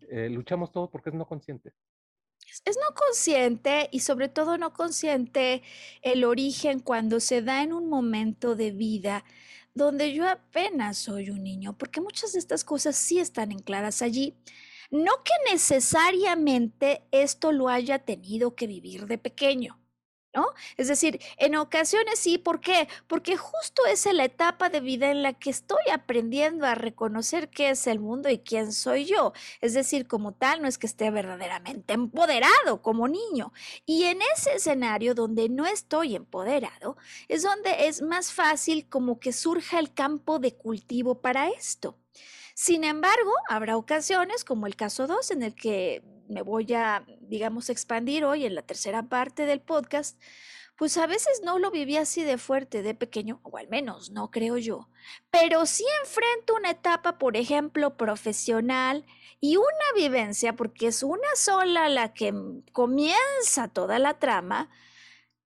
eh, luchamos todos porque es no consciente. Es no consciente y sobre todo no consciente el origen cuando se da en un momento de vida donde yo apenas soy un niño, porque muchas de estas cosas sí están en claras allí. No que necesariamente esto lo haya tenido que vivir de pequeño. ¿No? Es decir, en ocasiones sí, ¿por qué? Porque justo es la etapa de vida en la que estoy aprendiendo a reconocer qué es el mundo y quién soy yo. Es decir, como tal, no es que esté verdaderamente empoderado como niño. Y en ese escenario donde no estoy empoderado, es donde es más fácil como que surja el campo de cultivo para esto. Sin embargo, habrá ocasiones, como el caso 2, en el que me voy a, digamos, expandir hoy en la tercera parte del podcast, pues a veces no lo viví así de fuerte de pequeño, o al menos no creo yo, pero sí enfrento una etapa, por ejemplo, profesional y una vivencia, porque es una sola la que comienza toda la trama,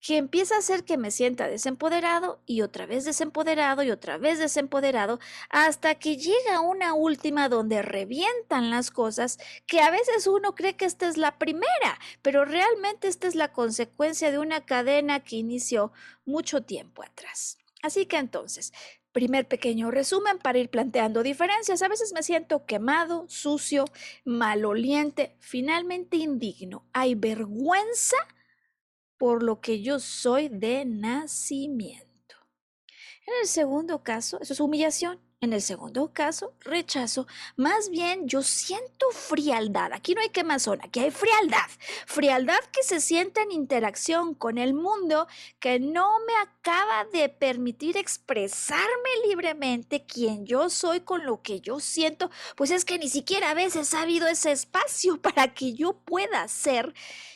que empieza a hacer que me sienta desempoderado y otra vez desempoderado y otra vez desempoderado hasta que llega una última donde revientan las cosas que a veces uno cree que esta es la primera, pero realmente esta es la consecuencia de una cadena que inició mucho tiempo atrás. Así que entonces, Primer pequeño resumen para ir planteando diferencias. A veces me siento quemado, sucio, maloliente, finalmente indigno. Hay vergüenza por lo que yo soy de nacimiento. En el segundo caso, eso es humillación. En el segundo caso, rechazo. Más bien, yo siento frialdad. Aquí no hay quemazón, aquí hay frialdad. Frialdad que se siente en interacción con el mundo que no me acaba de permitir expresarme libremente quién yo soy con lo que yo siento. Pues es que ni siquiera a veces ha habido ese espacio para que yo pueda ser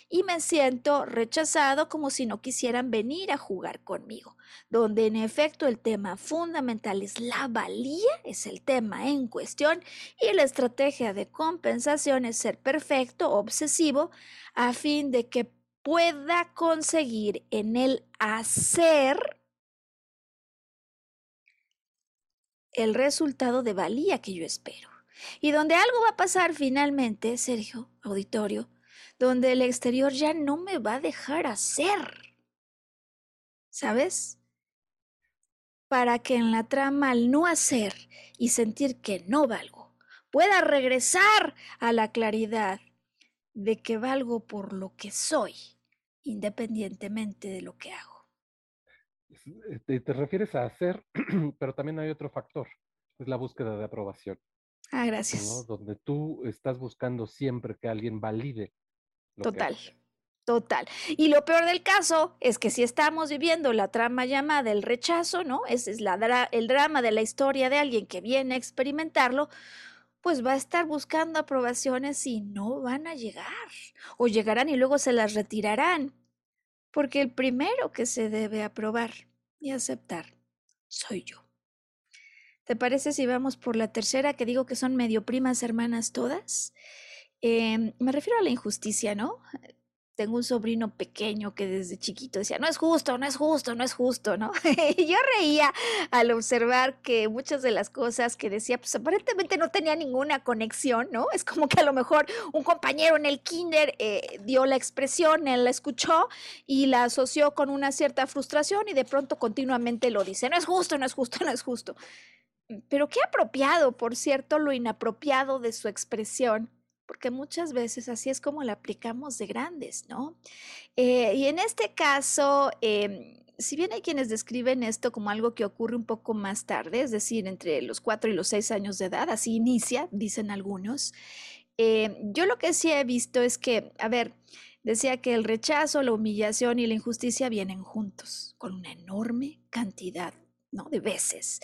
y me siento rechazado como si no quisieran venir a jugar conmigo, donde en efecto el tema fundamental es la valía, es el tema en cuestión, y la estrategia de compensación es ser perfecto, obsesivo, a fin de que pueda conseguir en el hacer el resultado de valía que yo espero. Y donde algo va a pasar finalmente, Sergio, auditorio, donde el exterior ya no me va a dejar hacer. ¿Sabes? Para que en la trama al no hacer y sentir que no valgo, pueda regresar a la claridad de que valgo por lo que soy, independientemente de lo que hago. Te, te refieres a hacer, pero también hay otro factor, es la búsqueda de aprobación. Ah, gracias. Donde tú estás buscando siempre que alguien valide Total. Total. Y lo peor del caso es que si estamos viviendo la trama llamada el rechazo, ¿no? Ese es la el drama de la historia de alguien que viene a experimentarlo, pues va a estar buscando aprobaciones y no van a llegar. O llegarán y luego se las retirarán. Porque el primero que se debe aprobar y aceptar soy yo. ¿Te parece si vamos por la tercera que digo que son medio primas hermanas todas? Em, me refiero a la injusticia, ¿no? Tengo un sobrino pequeño que desde chiquito decía, no es justo, no es justo, no es justo, ¿no? y yo reía al observar que muchas de las cosas que decía, pues aparentemente no tenía ninguna conexión, ¿no? Es como que a lo mejor un compañero en el kinder eh, dio la expresión, él la escuchó y la asoció con una cierta frustración y de pronto continuamente lo dice, no es justo, no es justo, no es justo. Pero qué apropiado, por cierto, lo inapropiado de su expresión porque muchas veces así es como la aplicamos de grandes, ¿no? Eh, y en este caso, em, si bien hay quienes describen esto como algo que ocurre un poco más tarde, es decir, entre los cuatro y los seis años de edad, así inicia, dicen algunos, em, yo lo que sí he visto es que, a ver, decía que el rechazo, la humillación y la injusticia vienen juntos, con una enorme cantidad ¿no? De veces.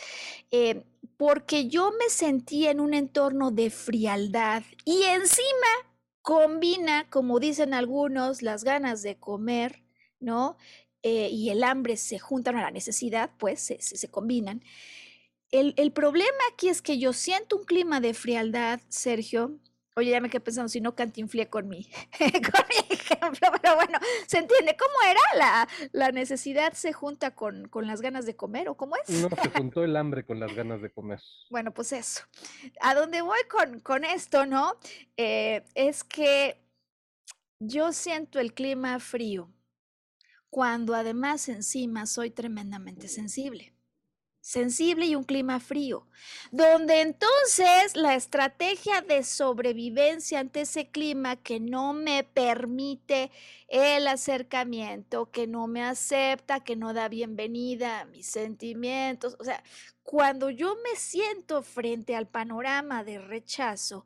Em, porque yo me sentía en un entorno de frialdad y encima combina, como dicen algunos, las ganas de comer, ¿no? Eh, y el hambre se juntan a la necesidad, pues se, se, combinan. El, el, problema aquí es que yo siento un clima de frialdad, Sergio, Oye, ya me quedé pensando si no cantinflé con mi, con mi ejemplo, pero bueno, se entiende. ¿Cómo era? La, la necesidad se junta con, con, las ganas de comer, ¿o cómo es? No, se juntó el hambre con las ganas de comer. Bueno, pues eso. A dónde voy con, con esto, ¿no? Eh, es que yo siento el clima frío cuando además encima soy tremendamente sensible sensible y un clima frío, donde entonces la estrategia de sobrevivencia ante ese clima que no me permite el acercamiento, que no me acepta, que no da bienvenida a mis sentimientos, o sea, cuando yo me siento frente al panorama de rechazo,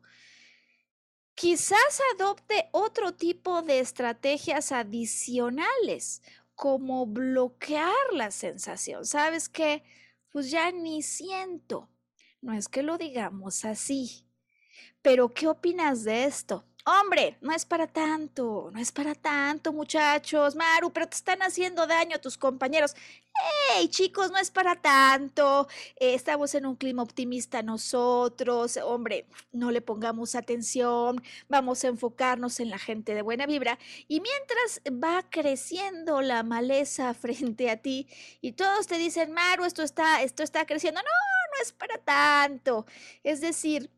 quizás adopte otro tipo de estrategias adicionales, como bloquear la sensación. ¿Sabes qué? Pues ya ni siento. No es que lo digamos así. Pero, ¿qué opinas de esto? Hombre, no es para tanto, no es para tanto, muchachos. Maru, pero te están haciendo daño a tus compañeros. ¡Hey, chicos, no es para tanto! Eh, estamos en un clima optimista nosotros. Hombre, no le pongamos atención. Vamos a enfocarnos en la gente de buena vibra. Y mientras va creciendo la maleza frente a ti y todos te dicen, Maru, esto está, esto está creciendo. No, no es para tanto. Es decir,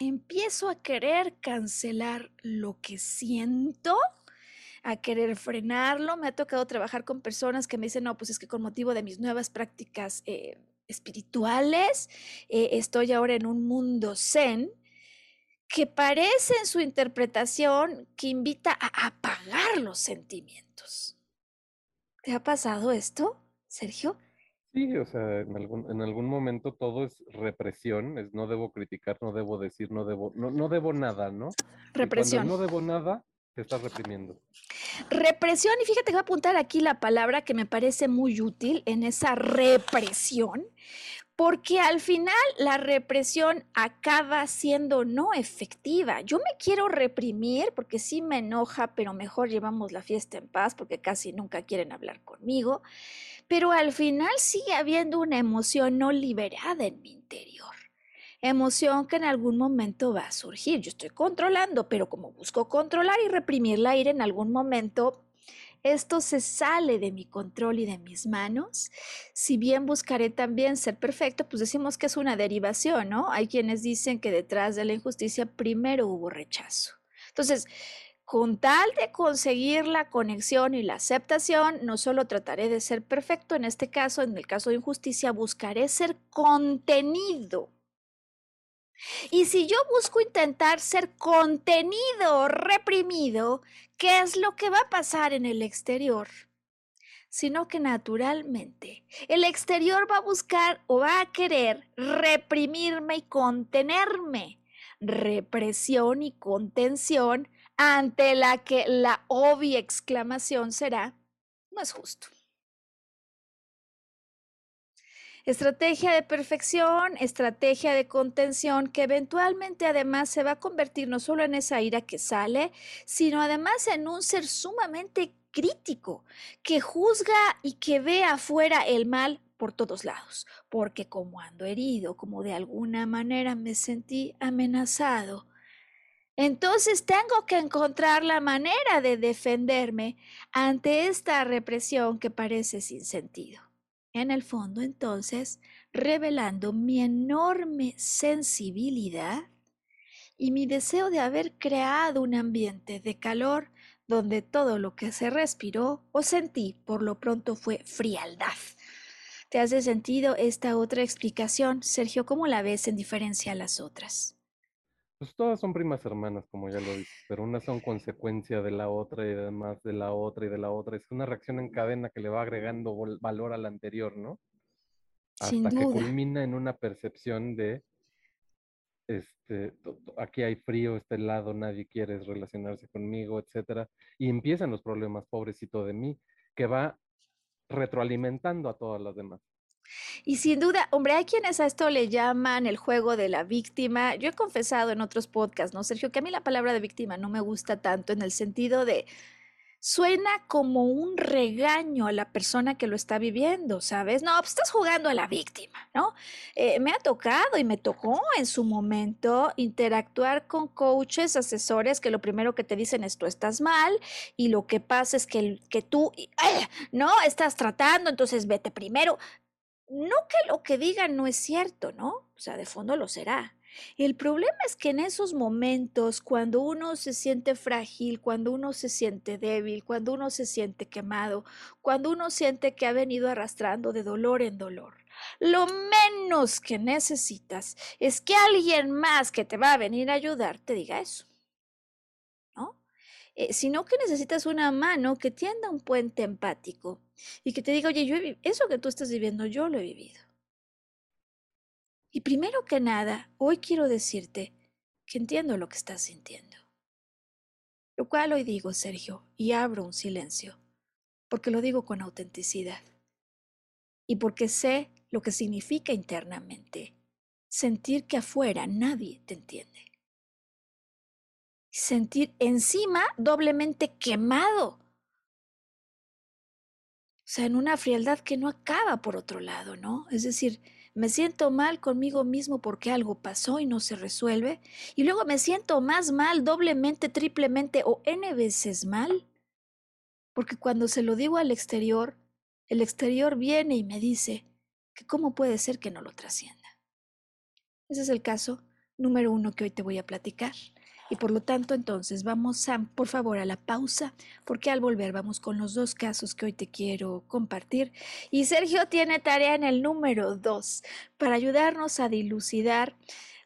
empiezo a querer cancelar lo que siento, a querer frenarlo. Me ha tocado trabajar con personas que me dicen, no, pues es que con motivo de mis nuevas prácticas eh, espirituales, eh, estoy ahora en un mundo zen que parece en su interpretación que invita a apagar los sentimientos. ¿Te ha pasado esto, Sergio? Sí, o sea, en algún, en algún momento todo es represión, es no debo criticar, no debo decir, no debo, no, no debo nada, ¿no? Represión. no debo nada, te estás reprimiendo. Represión, y fíjate que voy a apuntar aquí la palabra que me parece muy útil en esa represión, porque al final la represión acaba siendo no efectiva. Yo me quiero reprimir porque sí me enoja, pero mejor llevamos la fiesta en paz porque casi nunca quieren hablar conmigo pero al final sigue habiendo una emoción no liberada en mi interior. Emoción que en algún momento va a surgir. Yo estoy controlando, pero como busco controlar y reprimir la ira en algún momento, esto se sale de mi control y de mis manos. Si bien buscaré también ser perfecto, pues decimos que es una derivación, ¿no? Hay quienes dicen que detrás de la injusticia primero hubo rechazo. Entonces, con tal de conseguir la conexión y la aceptación, no solo trataré de ser perfecto, en este caso, en el caso de injusticia, buscaré ser contenido. Y si yo busco intentar ser contenido reprimido, ¿qué es lo que va a pasar en el exterior? Sino que naturalmente el exterior va a buscar o va a querer reprimirme y contenerme. Represión y contención ante la que la obvia exclamación será, no es justo. Estrategia de perfección, estrategia de contención que eventualmente además se va a convertir no solo en esa ira que sale, sino además en un ser sumamente crítico, que juzga y que ve afuera el mal por todos lados, porque como ando herido, como de alguna manera me sentí amenazado, entonces tengo que encontrar la manera de defenderme ante esta represión que parece sin sentido. En el fondo, entonces, revelando mi enorme sensibilidad y mi deseo de haber creado un ambiente de calor donde todo lo que se respiró o sentí por lo pronto fue frialdad. ¿Te hace sentido esta otra explicación, Sergio? ¿Cómo la ves en diferencia a las otras? Pues todas son primas hermanas, como ya lo dices, pero unas son consecuencia de la otra y además de la otra y de la otra. Es una reacción en cadena que le va agregando valor a la anterior, ¿no? Hasta que culmina en una percepción de, este, aquí hay frío, este lado, nadie quiere relacionarse conmigo, etcétera. Y empiezan los problemas, pobrecito de mí, que va retroalimentando a todas las demás. Y sin duda, hombre, hay quienes a esto le llaman el juego de la víctima. Yo he confesado en otros podcasts, ¿no, Sergio? Que a mí la palabra de víctima no me gusta tanto en el sentido de suena como un regaño a la persona que lo está viviendo, ¿sabes? No, pues estás jugando a la víctima, ¿no? Eh, me ha tocado y me tocó en su momento interactuar con coaches, asesores que lo primero que te dicen es tú estás mal y lo que pasa es que, que tú, no, estás tratando, entonces vete primero. No que lo que digan no es cierto, ¿no? O sea, de fondo lo será. El problema es que en esos momentos, cuando uno se siente frágil, cuando uno se siente débil, cuando uno se siente quemado, cuando uno siente que ha venido arrastrando de dolor en dolor, lo menos que necesitas es que alguien más que te va a venir a ayudar te diga eso. ¿No? Eh, sino que necesitas una mano que tienda un puente empático y que te diga, oye, yo eso que tú estás viviendo, yo lo he vivido. Y primero que nada, hoy quiero decirte que entiendo lo que estás sintiendo. Lo cual hoy digo, Sergio, y abro un silencio, porque lo digo con autenticidad. Y porque sé lo que significa internamente sentir que afuera nadie te entiende. Sentir encima doblemente quemado. O sea, en una frialdad que no acaba por otro lado, ¿no? Es decir, me siento mal conmigo mismo porque algo pasó y no se resuelve, y luego me siento más mal, doblemente, triplemente o n veces mal, porque cuando se lo digo al exterior, el exterior viene y me dice que cómo puede ser que no lo trascienda. Ese es el caso número uno que hoy te voy a platicar. Y por lo tanto, entonces vamos por favor, a la pausa, porque al volver vamos con los dos casos que hoy te quiero compartir. Y Sergio tiene tarea en el número dos para ayudarnos a dilucidar,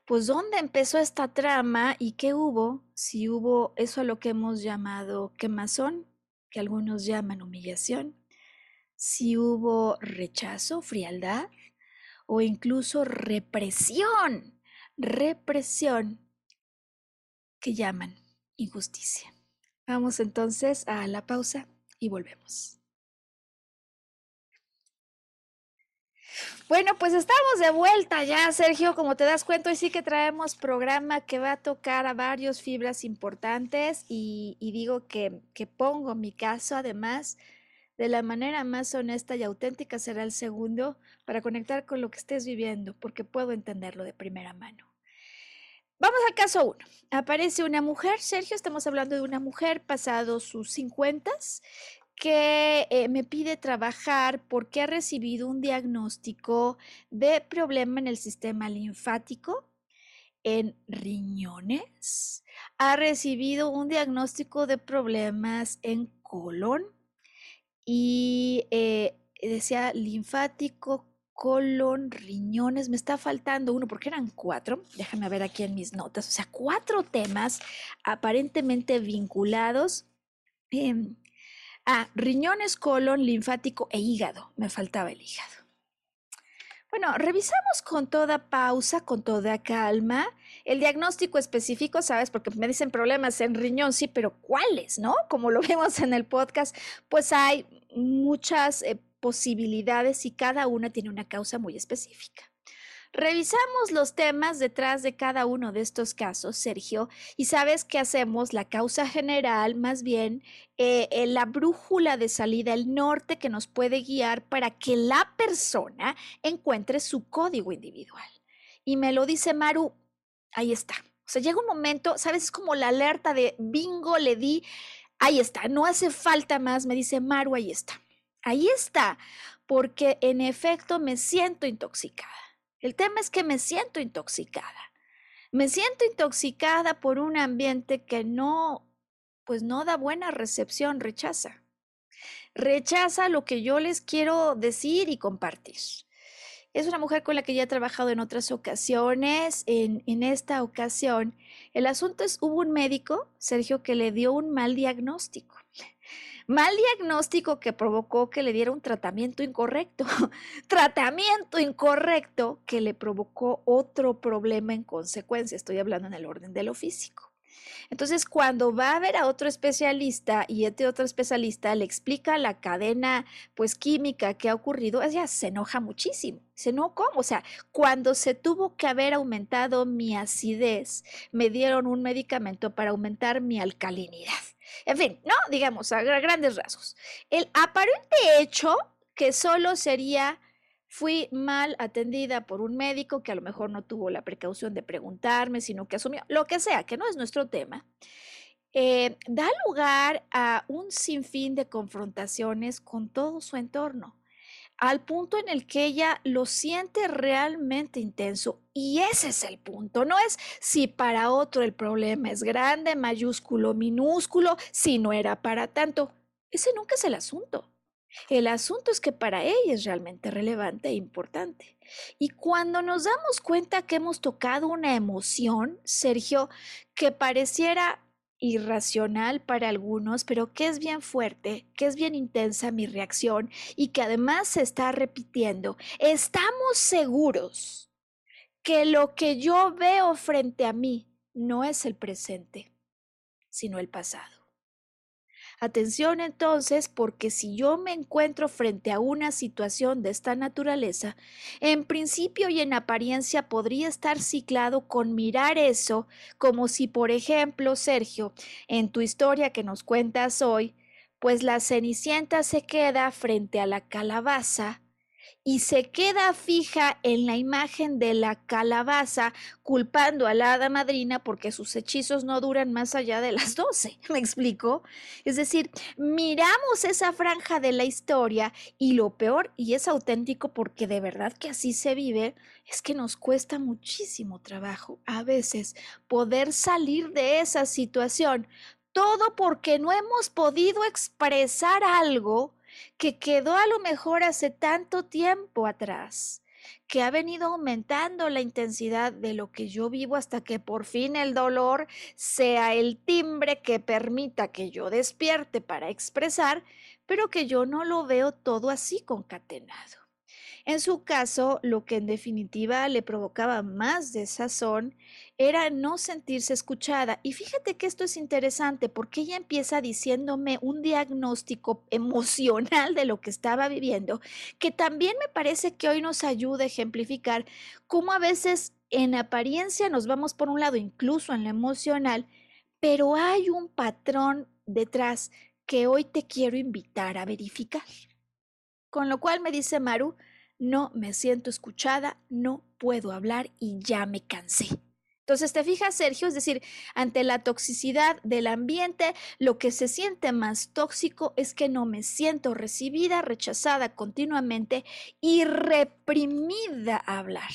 pues, dónde empezó esta trama y qué hubo, si hubo eso a lo que hemos llamado quemazón, que algunos llaman humillación, si hubo rechazo, frialdad o incluso represión, represión que llaman injusticia. Vamos entonces a la pausa y volvemos. Bueno, pues estamos de vuelta ya, Sergio. Como te das cuenta, hoy sí que traemos programa que va a tocar a varios fibras importantes y, digo que, que pongo mi caso, además, de la manera más honesta y auténtica será el segundo para conectar con lo que estés viviendo, porque puedo entenderlo de primera mano. Vamos al caso 1. Aparece una mujer, Sergio, estamos hablando de una mujer pasado sus 50 que eh, me pide trabajar porque ha recibido un diagnóstico de problema en el sistema linfático, en riñones, ha recibido un diagnóstico de problemas en colon y eh, decía linfático, colon, riñones, me está faltando uno porque eran cuatro, déjame ver aquí en mis notas, o sea, cuatro temas aparentemente vinculados em, a riñones, colon, linfático e hígado, me faltaba el hígado. Bueno, revisamos con toda pausa, con toda calma, el diagnóstico específico, ¿sabes? Porque me dicen problemas en riñón, sí, pero ¿cuáles, no? Como lo vemos en el podcast, pues hay muchas eh, posibilidades y cada una tiene una causa muy específica. Revisamos los temas detrás de cada uno de estos casos, Sergio, y sabes que hacemos la causa general, más bien eh, eh, la brújula de salida, el norte que nos puede guiar para que la persona encuentre su código individual. Y me lo dice Maru, ahí está. O sea, llega un momento, sabes, es como la alerta de bingo, le di, ahí está, no hace falta más, me dice Maru, ahí está. Ahí está, porque en efecto me siento intoxicada. El tema es que me siento intoxicada. Me siento intoxicada por un ambiente que no, pues no da buena recepción, rechaza. Rechaza lo que yo les quiero decir y compartir. Es una mujer con la que ya he trabajado en otras ocasiones. En, en esta ocasión, el asunto es, hubo un médico, Sergio, que le dio un mal diagnóstico. Mal diagnóstico que provocó que le diera un tratamiento incorrecto. tratamiento incorrecto que le provocó otro problema en consecuencia. Estoy hablando en el orden de lo físico. Entonces, cuando va a ver a otro especialista y este otro especialista le explica la cadena pues química que ha ocurrido, ella se enoja muchísimo. Se no, ¿cómo? O sea, cuando se tuvo que haber aumentado mi acidez, me dieron un medicamento para aumentar mi alcalinidad En fin, no, digamos, a grandes rasgos. El aparente hecho que solo sería fui mal atendida por un médico que a lo mejor no tuvo la precaución de preguntarme, sino que asumió, lo que sea, que no es nuestro tema, eh, da lugar a un sinfín de confrontaciones con todo su entorno, al punto en el que ella lo siente realmente intenso. Y ese es el punto, no es si para otro el problema es grande, mayúsculo, minúsculo, si no era para tanto. Ese nunca es el asunto. El asunto es que para ella es realmente relevante e importante. Y cuando nos damos cuenta que hemos tocado una emoción, Sergio, que pareciera irracional para algunos, pero que es bien fuerte, que es bien intensa mi reacción y que además se está repitiendo, estamos seguros que lo que yo veo frente a mí no es el presente, sino el pasado. Atención entonces, porque si yo me encuentro frente a una situación de esta naturaleza, en principio y en apariencia podría estar ciclado con mirar eso como si, por ejemplo, Sergio, en tu historia que nos cuentas hoy, pues la cenicienta se queda frente a la calabaza y se queda fija en la imagen de la calabaza, culpando a la hada madrina porque sus hechizos no duran más allá de las doce. ¿Me explico? Es decir, miramos esa franja de la historia y lo peor, y es auténtico porque de verdad que así se vive, es que nos cuesta muchísimo trabajo a veces poder salir de esa situación. Todo porque no hemos podido expresar algo que quedó a lo mejor hace tanto tiempo atrás, que ha venido aumentando la intensidad de lo que yo vivo hasta que por fin el dolor sea el timbre que permita que yo despierte para expresar, pero que yo no lo veo todo así concatenado. En su caso, lo que en definitiva le provocaba más desazón era no sentirse escuchada. Y fíjate que esto es interesante porque ella empieza diciéndome un diagnóstico emocional de lo que estaba viviendo, que también me parece que hoy nos ayuda a ejemplificar cómo a veces en apariencia nos vamos por un lado, incluso en lo emocional, pero hay un patrón detrás que hoy te quiero invitar a verificar. Con lo cual me dice Maru, no me siento escuchada, no puedo hablar y ya me cansé. Entonces, te fijas, Sergio, es decir, ante la toxicidad del ambiente, lo que se siente más tóxico es que no me siento recibida, rechazada continuamente y reprimida a hablar.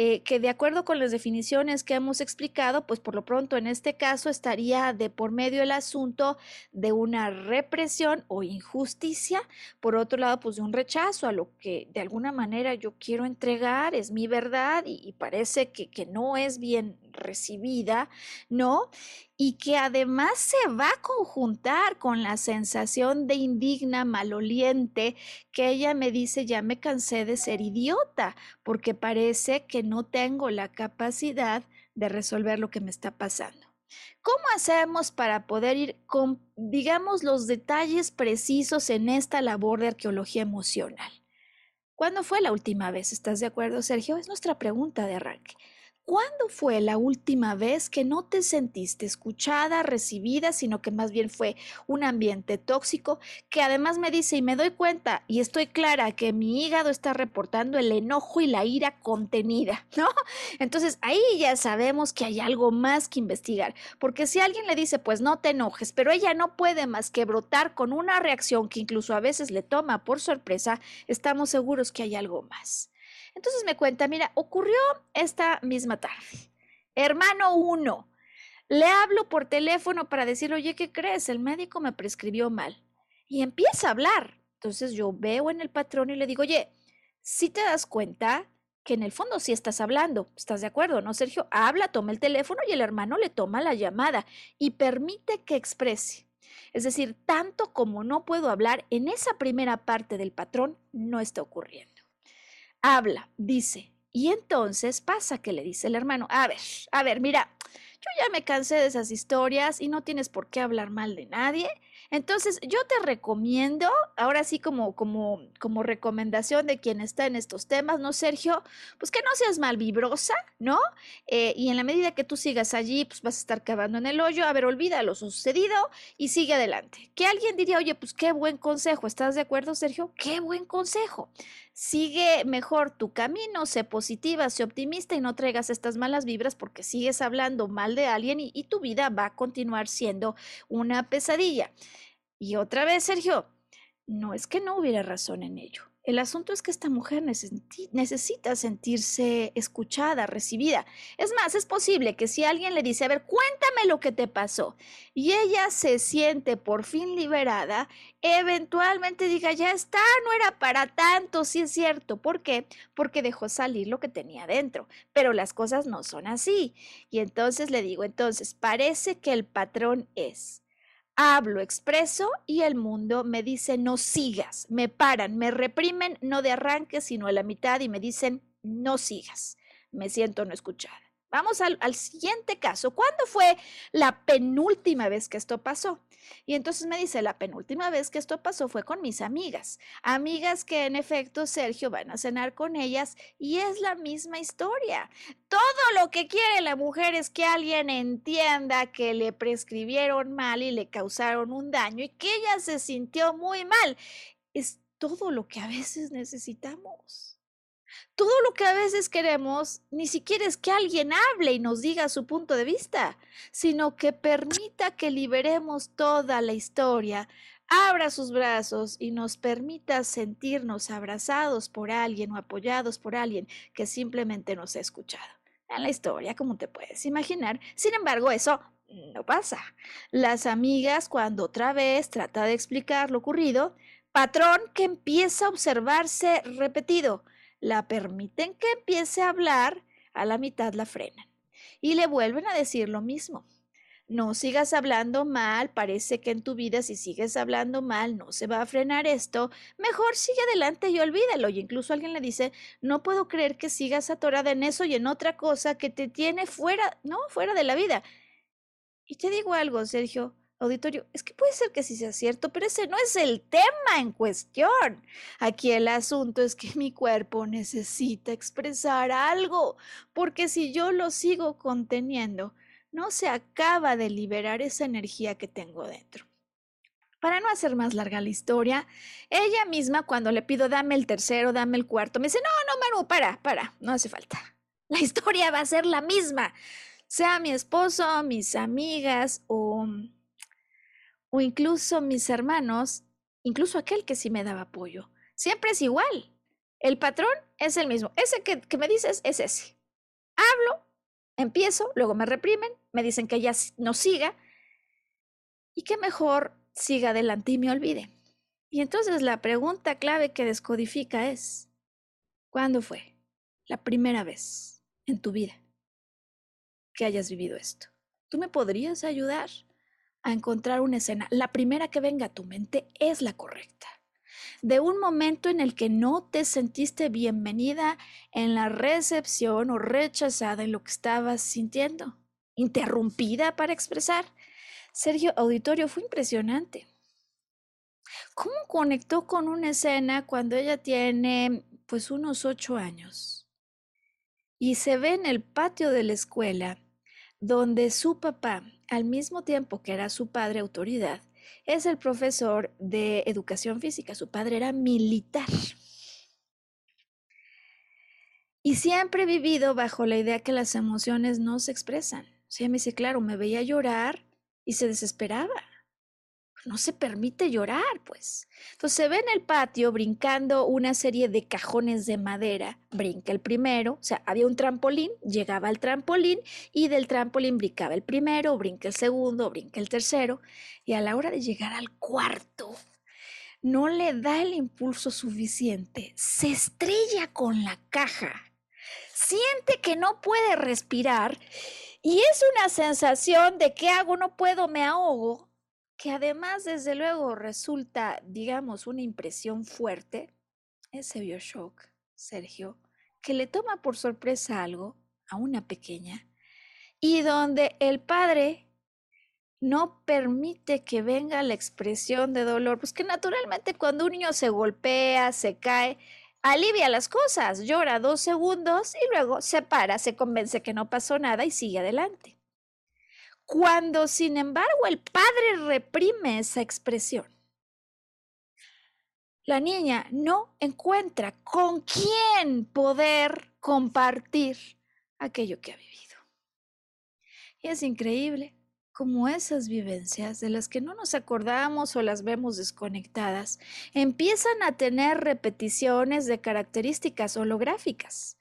Eh, que de acuerdo con las definiciones que hemos explicado, pues por lo pronto en este caso estaría de por medio el asunto de una represión o injusticia, por otro lado, pues de un rechazo a lo que de alguna manera yo quiero entregar, es mi verdad y, parece que, que no es bien recibida, ¿no? Y que además se va a conjuntar con la sensación de indigna, maloliente, que ella me dice, ya me cansé de ser idiota, porque parece que no tengo la capacidad de resolver lo que me está pasando. ¿Cómo hacemos para poder ir con, digamos, los detalles precisos en esta labor de arqueología emocional? ¿Cuándo fue la última vez? ¿Estás de acuerdo, Sergio? Es nuestra pregunta de arranque. ¿Cuándo fue la última vez que no te sentiste escuchada, recibida, sino que más bien fue un ambiente tóxico que además me dice y me doy cuenta y estoy clara que mi hígado está reportando el enojo y la ira contenida, ¿no? Entonces ahí ya sabemos que hay algo más que investigar, porque si alguien le dice, pues no te enojes, pero ella no puede más que brotar con una reacción que incluso a veces le toma por sorpresa, estamos seguros que hay algo más. Entonces me cuenta, mira, ocurrió esta misma tarde. Hermano uno, le hablo por teléfono para decirle, oye, ¿qué crees? El médico me prescribió mal. Y empieza a hablar. Entonces yo veo en el patrón y le digo, oye, si te das cuenta que en el fondo sí estás hablando, ¿estás de acuerdo? ¿No, Sergio? Habla, toma el teléfono y el hermano le toma la llamada y permite que exprese. Es decir, tanto como no puedo hablar, en esa primera parte del patrón no está ocurriendo habla, dice. Y entonces pasa que le dice el hermano, a ver, a ver, mira, yo ya me cansé de esas historias y no tienes por qué hablar mal de nadie. Entonces, yo te recomiendo, ahora sí como, como, como recomendación de quien está en estos temas, ¿no, Sergio? Pues que no seas malvibrosa, ¿no? Eh, y en la medida que tú sigas allí, pues vas a estar cavando en el hoyo. A ver, olvida lo sucedido y sigue adelante. Que alguien diría, oye, pues qué buen consejo, ¿estás de acuerdo, Sergio? Qué buen consejo. Sigue mejor tu camino, sé positiva, sé optimista y no traigas estas malas vibras porque sigues hablando mal de alguien y, tu vida va a continuar siendo una pesadilla. Y otra vez, Sergio, no es que no hubiera razón en ello. El asunto es que esta mujer necesita sentirse escuchada, recibida. Es más, es posible que si alguien le dice, a ver, cuéntame lo que te pasó, y ella se siente por fin liberada, eventualmente diga, ya está, no era para tanto, sí es cierto. ¿Por qué? Porque dejó salir lo que tenía dentro. Pero las cosas no son así. Y entonces le digo, entonces, parece que el patrón es hablo, expreso y el mundo me dice no sigas, me paran, me reprimen, no de arranque, sino a la mitad y me dicen no sigas. Me siento no escuchada. Vamos al, siguiente caso. ¿Cuándo fue la penúltima vez que esto pasó? Y entonces me dice, la penúltima vez que esto pasó fue con mis amigas. Amigas que en efecto Sergio van a cenar con ellas y es la misma historia. Todo lo que quiere la mujer es que alguien entienda que le prescribieron mal y le causaron un daño y que ella se sintió muy mal. Es todo lo que a veces necesitamos todo lo que a veces queremos ni siquiera es que alguien hable y nos diga su punto de vista, sino que permita que liberemos toda la historia, abra sus brazos y nos permita sentirnos abrazados por alguien o apoyados por alguien que simplemente nos ha escuchado. En la historia, como te puedes imaginar, sin embargo, eso no pasa. Las amigas, cuando otra vez trata de explicar lo ocurrido, patrón que empieza a observarse repetido, la permiten que empiece a hablar, a la mitad la frenan y le vuelven a decir lo mismo. No sigas hablando mal, parece que en tu vida si sigues hablando mal no se va a frenar esto, mejor sigue adelante y olvídalo. Y incluso alguien le dice, no puedo creer que sigas atorada en eso y en otra cosa que te tiene fuera, no, fuera de la vida. Y te digo algo, Sergio, auditorio, es que puede ser que sí sea cierto, pero ese no es el tema en cuestión. Aquí el asunto es que mi cuerpo necesita expresar algo, porque si yo lo sigo conteniendo, no se acaba de liberar esa energía que tengo dentro. Para no hacer más larga la historia, ella misma cuando le pido dame el tercero, dame el cuarto, me dice, no, no, Maru, para, para, no hace falta. La historia va a ser la misma, sea mi esposo, mis amigas o o incluso mis hermanos, incluso aquel que sí me daba apoyo. Siempre es igual. El patrón es el mismo. Ese que, me dices es ese. Hablo, empiezo, luego me reprimen, me dicen que ya no siga y que mejor siga adelante y me olvide. Y entonces la pregunta clave que descodifica es, ¿cuándo fue la primera vez en tu vida que hayas vivido esto? ¿Tú me podrías ayudar? A encontrar una escena, la primera que venga a tu mente es la correcta. De un momento en el que no te sentiste bienvenida en la recepción o rechazada en lo que estabas sintiendo, interrumpida para expresar. Sergio Auditorio fue impresionante. ¿Cómo conectó con una escena cuando ella tiene pues unos ocho años? Y se ve en el patio de la escuela donde su papá al mismo tiempo que era su padre autoridad, es el profesor de educación física. Su padre era militar. Y siempre he vivido bajo la idea que las emociones no se expresan. O sea, me dice, claro, me veía llorar y se desesperaba no se permite llorar, pues. Entonces se ve en el patio brincando una serie de cajones de madera. Brinca el primero, o sea, había un trampolín, llegaba al trampolín y del trampolín brincaba el primero, brinca el segundo, brinca el tercero. Y a la hora de llegar al cuarto, no le da el impulso suficiente, se estrella con la caja, siente que no puede respirar y es una sensación de ¿qué hago? No puedo, me ahogo que además, desde luego, resulta, digamos, una impresión fuerte, ese bioshock, Sergio, que le toma por sorpresa algo a una pequeña y donde el padre no permite que venga la expresión de dolor, pues que naturalmente cuando un niño se golpea, se cae, alivia las cosas, llora dos segundos y luego se para, se convence que no pasó nada y sigue adelante. Cuando, sin embargo, el padre reprime esa expresión, la niña no encuentra con quién poder compartir aquello que ha vivido. Y es increíble como esas vivencias de las que no nos acordamos o las vemos desconectadas, empiezan a tener repeticiones de características holográficas.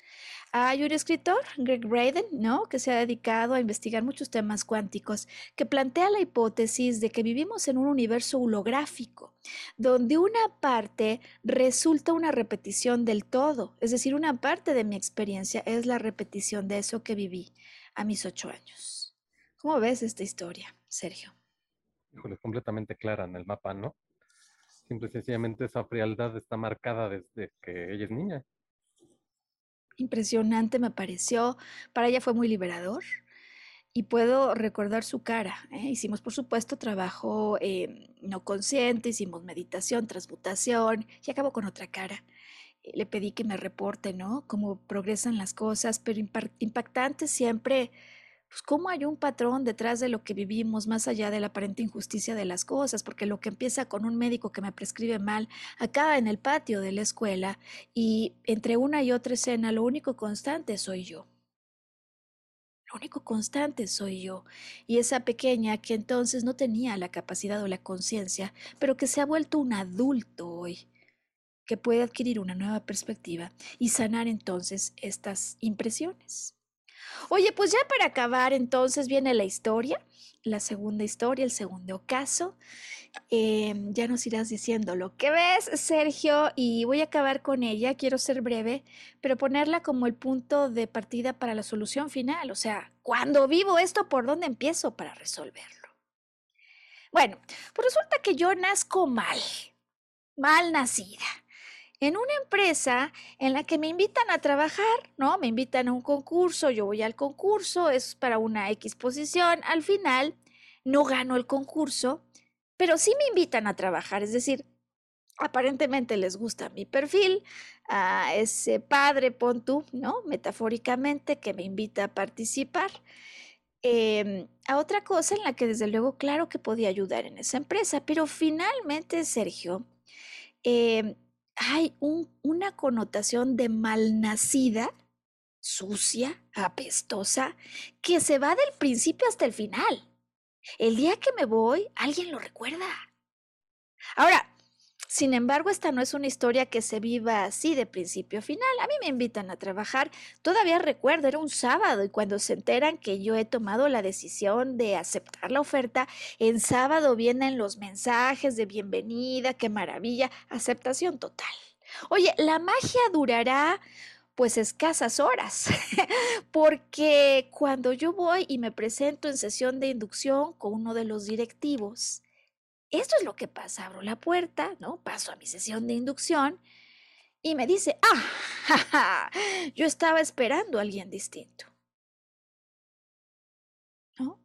Hay un escritor, Greg Braden, ¿no? que se ha dedicado a investigar muchos temas cuánticos, que plantea la hipótesis de que vivimos en un universo holográfico, donde una parte resulta una repetición del todo, es decir, una parte de mi experiencia es la repetición de eso que viví a mis ocho años. ¿Cómo ves esta historia, Sergio? Híjole, completamente clara en el mapa, ¿no? Simple y sencillamente esa frialdad está marcada desde que ella es niña. Impresionante me pareció. Para ella fue muy liberador y puedo recordar su cara. ¿eh? Hicimos, por supuesto, trabajo eh, no consciente, hicimos meditación, transmutación y acabo con otra cara. Eh, le pedí que me reporte, ¿no? Cómo progresan las cosas, pero impactante siempre pues cómo hay un patrón detrás de lo que vivimos más allá de la aparente injusticia de las cosas, porque lo que empieza con un médico que me prescribe mal acaba en el patio de la escuela y entre una y otra escena lo único constante soy yo. Lo único constante soy yo. Y esa pequeña que entonces no tenía la capacidad o la conciencia, pero que se ha vuelto un adulto hoy, que puede adquirir una nueva perspectiva y sanar entonces estas impresiones. Oye, pues ya para acabar, entonces viene la historia, la segunda historia, el segundo caso. Em, ya nos irás diciendo lo que ves, Sergio, y voy a acabar con ella. Quiero ser breve, pero ponerla como el punto de partida para la solución final. O sea, cuando vivo esto, ¿por dónde empiezo para resolverlo? Bueno, pues resulta que yo nazco mal, mal nacida en una empresa en la que me invitan a trabajar, ¿no? Me invitan a un concurso, yo voy al concurso, es para una X posición, al final no gano el concurso, pero sí me invitan a trabajar, es decir, aparentemente les gusta mi perfil, a ese padre, pon ¿no? Metafóricamente, que me invita a participar. Em, a otra cosa en la que desde luego, claro que podía ayudar en esa empresa, pero finalmente, Sergio, eh, hay una connotación de malnacida, sucia, apestosa, que se va del principio hasta el final. El día que me voy, alguien lo recuerda. Ahora, sin embargo, esta no es una historia que se viva así de principio a final. A mí me invitan a trabajar. Todavía recuerdo, era un sábado y cuando se enteran que yo he tomado la decisión de aceptar la oferta, en sábado vienen los mensajes de bienvenida, qué maravilla, aceptación total. Oye, la magia durará pues escasas horas, porque cuando yo voy y me presento en sesión de inducción con uno de los directivos, esto es lo que pasa, abro la puerta, ¿no? Paso a mi sesión de inducción y me dice, ah, yo estaba esperando a alguien distinto. ¿No?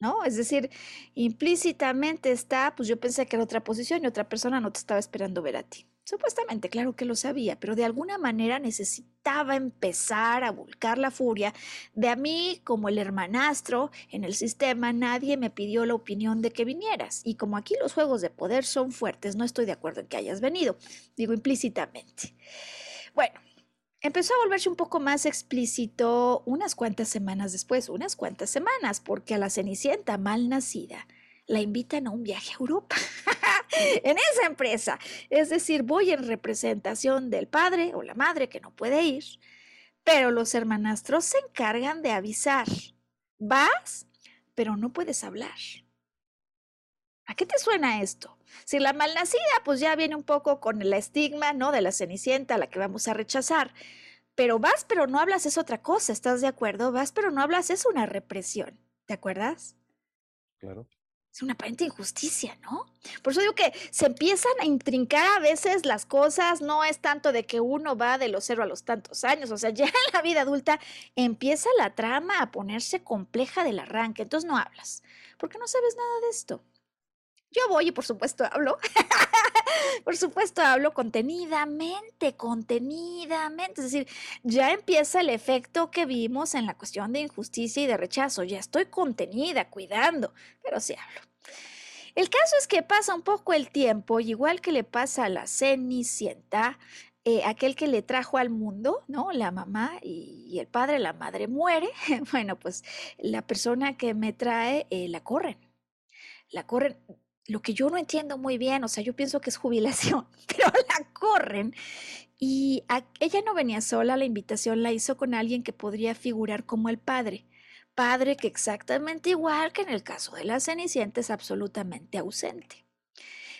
¿No? Es decir, implícitamente está, pues yo pensé que era otra posición y otra persona no te estaba esperando ver a ti. Supuestamente, claro que lo sabía, pero de alguna manera necesitaba empezar a volcar la furia. De a mí, como el hermanastro en el sistema, nadie me pidió la opinión de que vinieras. Y como aquí los juegos de poder son fuertes, no estoy de acuerdo en que hayas venido, digo implícitamente. Bueno, empezó a volverse un poco más explícito unas cuantas semanas después, unas cuantas semanas, porque a la Cenicienta mal nacida la invitan a un viaje a Europa. en esa empresa. Es decir, voy en representación del padre o la madre que no puede ir, pero los hermanastros se encargan de avisar. Vas, pero no puedes hablar. ¿A qué te suena esto? Si la malnacida, pues ya viene un poco con el estigma, ¿no? De la cenicienta la que vamos a rechazar. Pero vas, pero no hablas es otra cosa, ¿estás de acuerdo? Vas, pero no hablas es una represión. ¿Te acuerdas? Claro. Es una aparente injusticia, ¿no? Por eso digo que se empiezan a intrincar a veces las cosas, no es tanto de que uno va de los cero a los tantos años, o sea, ya en la vida adulta empieza la trama a ponerse compleja del arranque, entonces no hablas, porque no sabes nada de esto. Yo voy y por supuesto hablo. por supuesto hablo contenidamente, contenidamente. Es decir, ya empieza el efecto que vimos en la cuestión de injusticia y de rechazo. Ya estoy contenida, cuidando, pero sí hablo. El caso es que pasa un poco el tiempo, igual que le pasa a la Cenicienta, eh, aquel que le trajo al mundo, ¿no? La mamá y, el padre, la madre muere. bueno, pues la persona que me trae eh, la corren. La corren lo que yo no entiendo muy bien, o sea, yo pienso que es jubilación, pero la corren. Y ella no venía sola, la invitación la hizo con alguien que podría figurar como el padre. Padre que exactamente igual que en el caso de la Cenicienta es absolutamente ausente.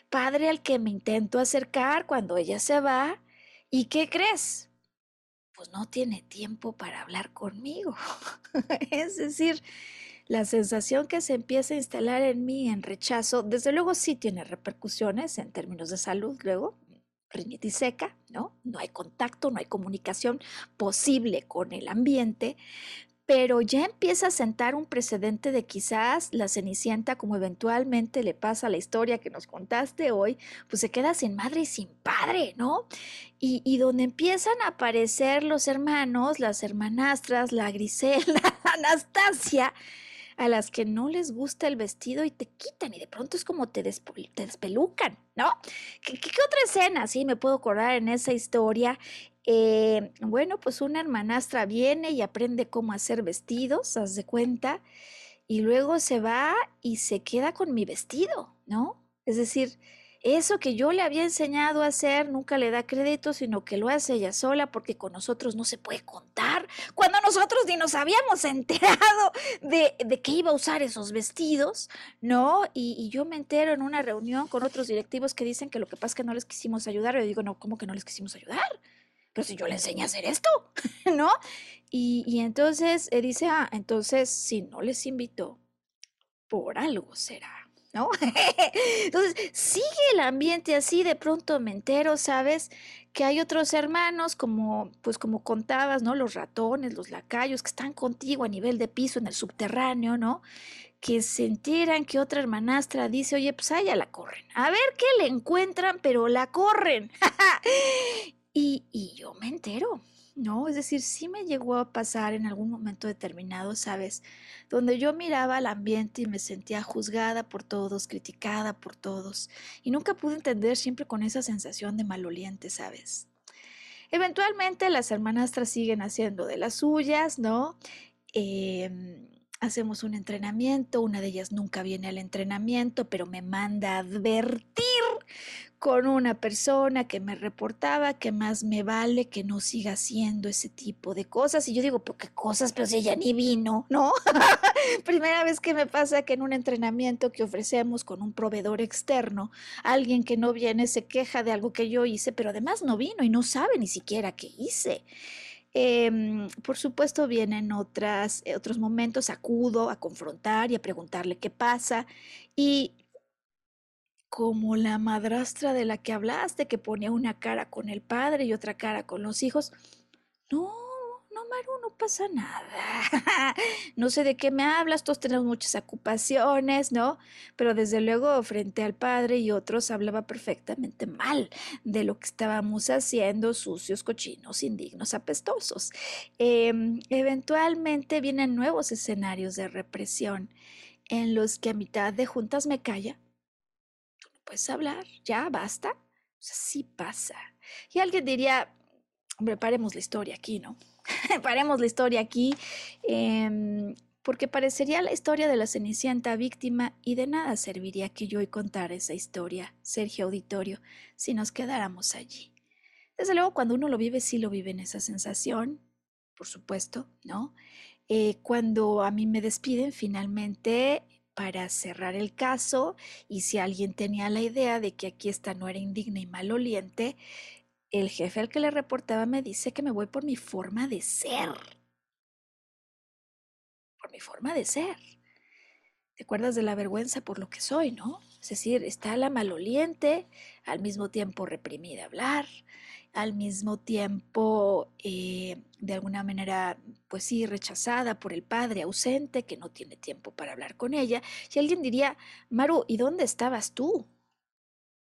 Padre al que me intento acercar cuando ella se va. ¿Y qué crees? Pues no tiene tiempo para hablar conmigo. es decir, la sensación que se empieza a instalar en mí en rechazo, desde luego sí tiene repercusiones en términos de salud luego, rinitis seca, ¿no? No hay contacto, no hay comunicación posible con el ambiente, pero ya empieza a sentar un precedente de quizás la Cenicienta, como eventualmente le pasa a la historia que nos contaste hoy, pues se queda sin madre y sin padre, ¿no? Y, y donde empiezan a aparecer los hermanos, las hermanastras, la Grisela, la Anastasia, a las que no les gusta el vestido y te quitan y de pronto es como te, despelucan, ¿no? ¿Qué, otra escena? Sí, me puedo acordar en esa historia. Eh, bueno, pues una hermanastra viene y aprende cómo hacer vestidos, haz de cuenta, y luego se va y se queda con mi vestido, ¿no? Es decir, eso que yo le había enseñado a hacer nunca le da crédito, sino que lo hace ella sola porque con nosotros no se puede contar. Cuando nosotros ni nos habíamos enterado de, de que iba a usar esos vestidos, ¿no? Y, yo me entero en una reunión con otros directivos que dicen que lo que pasa es que no les quisimos ayudar. Yo digo, no, ¿cómo que no les quisimos ayudar? Pero si yo le enseñé a hacer esto, ¿no? Y, y entonces eh, dice, ah, entonces si no les invitó, por algo será. ¿No? Entonces, sigue el ambiente así, de pronto me entero, ¿sabes? Que hay otros hermanos, como, pues como contabas, ¿no? Los ratones, los lacayos, que están contigo a nivel de piso en el subterráneo, ¿no? Que se enteran que otra hermanastra dice, oye, pues allá la corren. A ver qué le encuentran, pero la corren. y, y yo me entero. ¿No? Es decir, sí me llegó a pasar en algún momento determinado, ¿sabes? Donde yo miraba al ambiente y me sentía juzgada por todos, criticada por todos, y nunca pude entender siempre con esa sensación de maloliente, ¿sabes? Eventualmente las hermanastras siguen haciendo de las suyas, ¿no? Em, hacemos un entrenamiento, una de ellas nunca viene al entrenamiento, pero me manda a advertir con una persona que me reportaba que más me vale que no siga haciendo ese tipo de cosas. Y yo digo, ¿por qué cosas? Pero si ella ni vino, ¿no? Primera vez que me pasa que en un entrenamiento que ofrecemos con un proveedor externo, alguien que no viene se queja de algo que yo hice, pero además no vino y no sabe ni siquiera qué hice. Em, por supuesto, vienen otras, eh, otros momentos, acudo a confrontar y a preguntarle qué pasa. Y como la madrastra de la que hablaste, que ponía una cara con el padre y otra cara con los hijos. No, no, Maru, no pasa nada. no sé de qué me hablas, todos tenemos muchas ocupaciones, ¿no? Pero desde luego, frente al padre y otros, hablaba perfectamente mal de lo que estábamos haciendo, sucios, cochinos, indignos, apestosos. Em, eventualmente vienen nuevos escenarios de represión en los que a mitad de juntas me calla puedes hablar, ya basta. O sí pasa. Y alguien diría, hombre, paremos la historia aquí, ¿no? paremos la historia aquí, em, porque parecería la historia de la Cenicienta víctima y de nada serviría que yo hoy contara esa historia, Sergio Auditorio, si nos quedáramos allí. Desde luego, cuando uno lo vive, sí lo vive en esa sensación, por supuesto, ¿no? Eh, cuando a mí me despiden, finalmente para cerrar el caso y si alguien tenía la idea de que aquí esta no era indigna y maloliente, el jefe al que le reportaba me dice que me voy por mi forma de ser. Por mi forma de ser. ¿Te acuerdas de la vergüenza por lo que soy, no? Es decir, está la maloliente, al mismo tiempo reprimida a hablar, al mismo tiempo, eh, de alguna manera, pues sí, rechazada por el padre ausente que no tiene tiempo para hablar con ella. Y alguien diría, Maru, ¿y dónde estabas tú?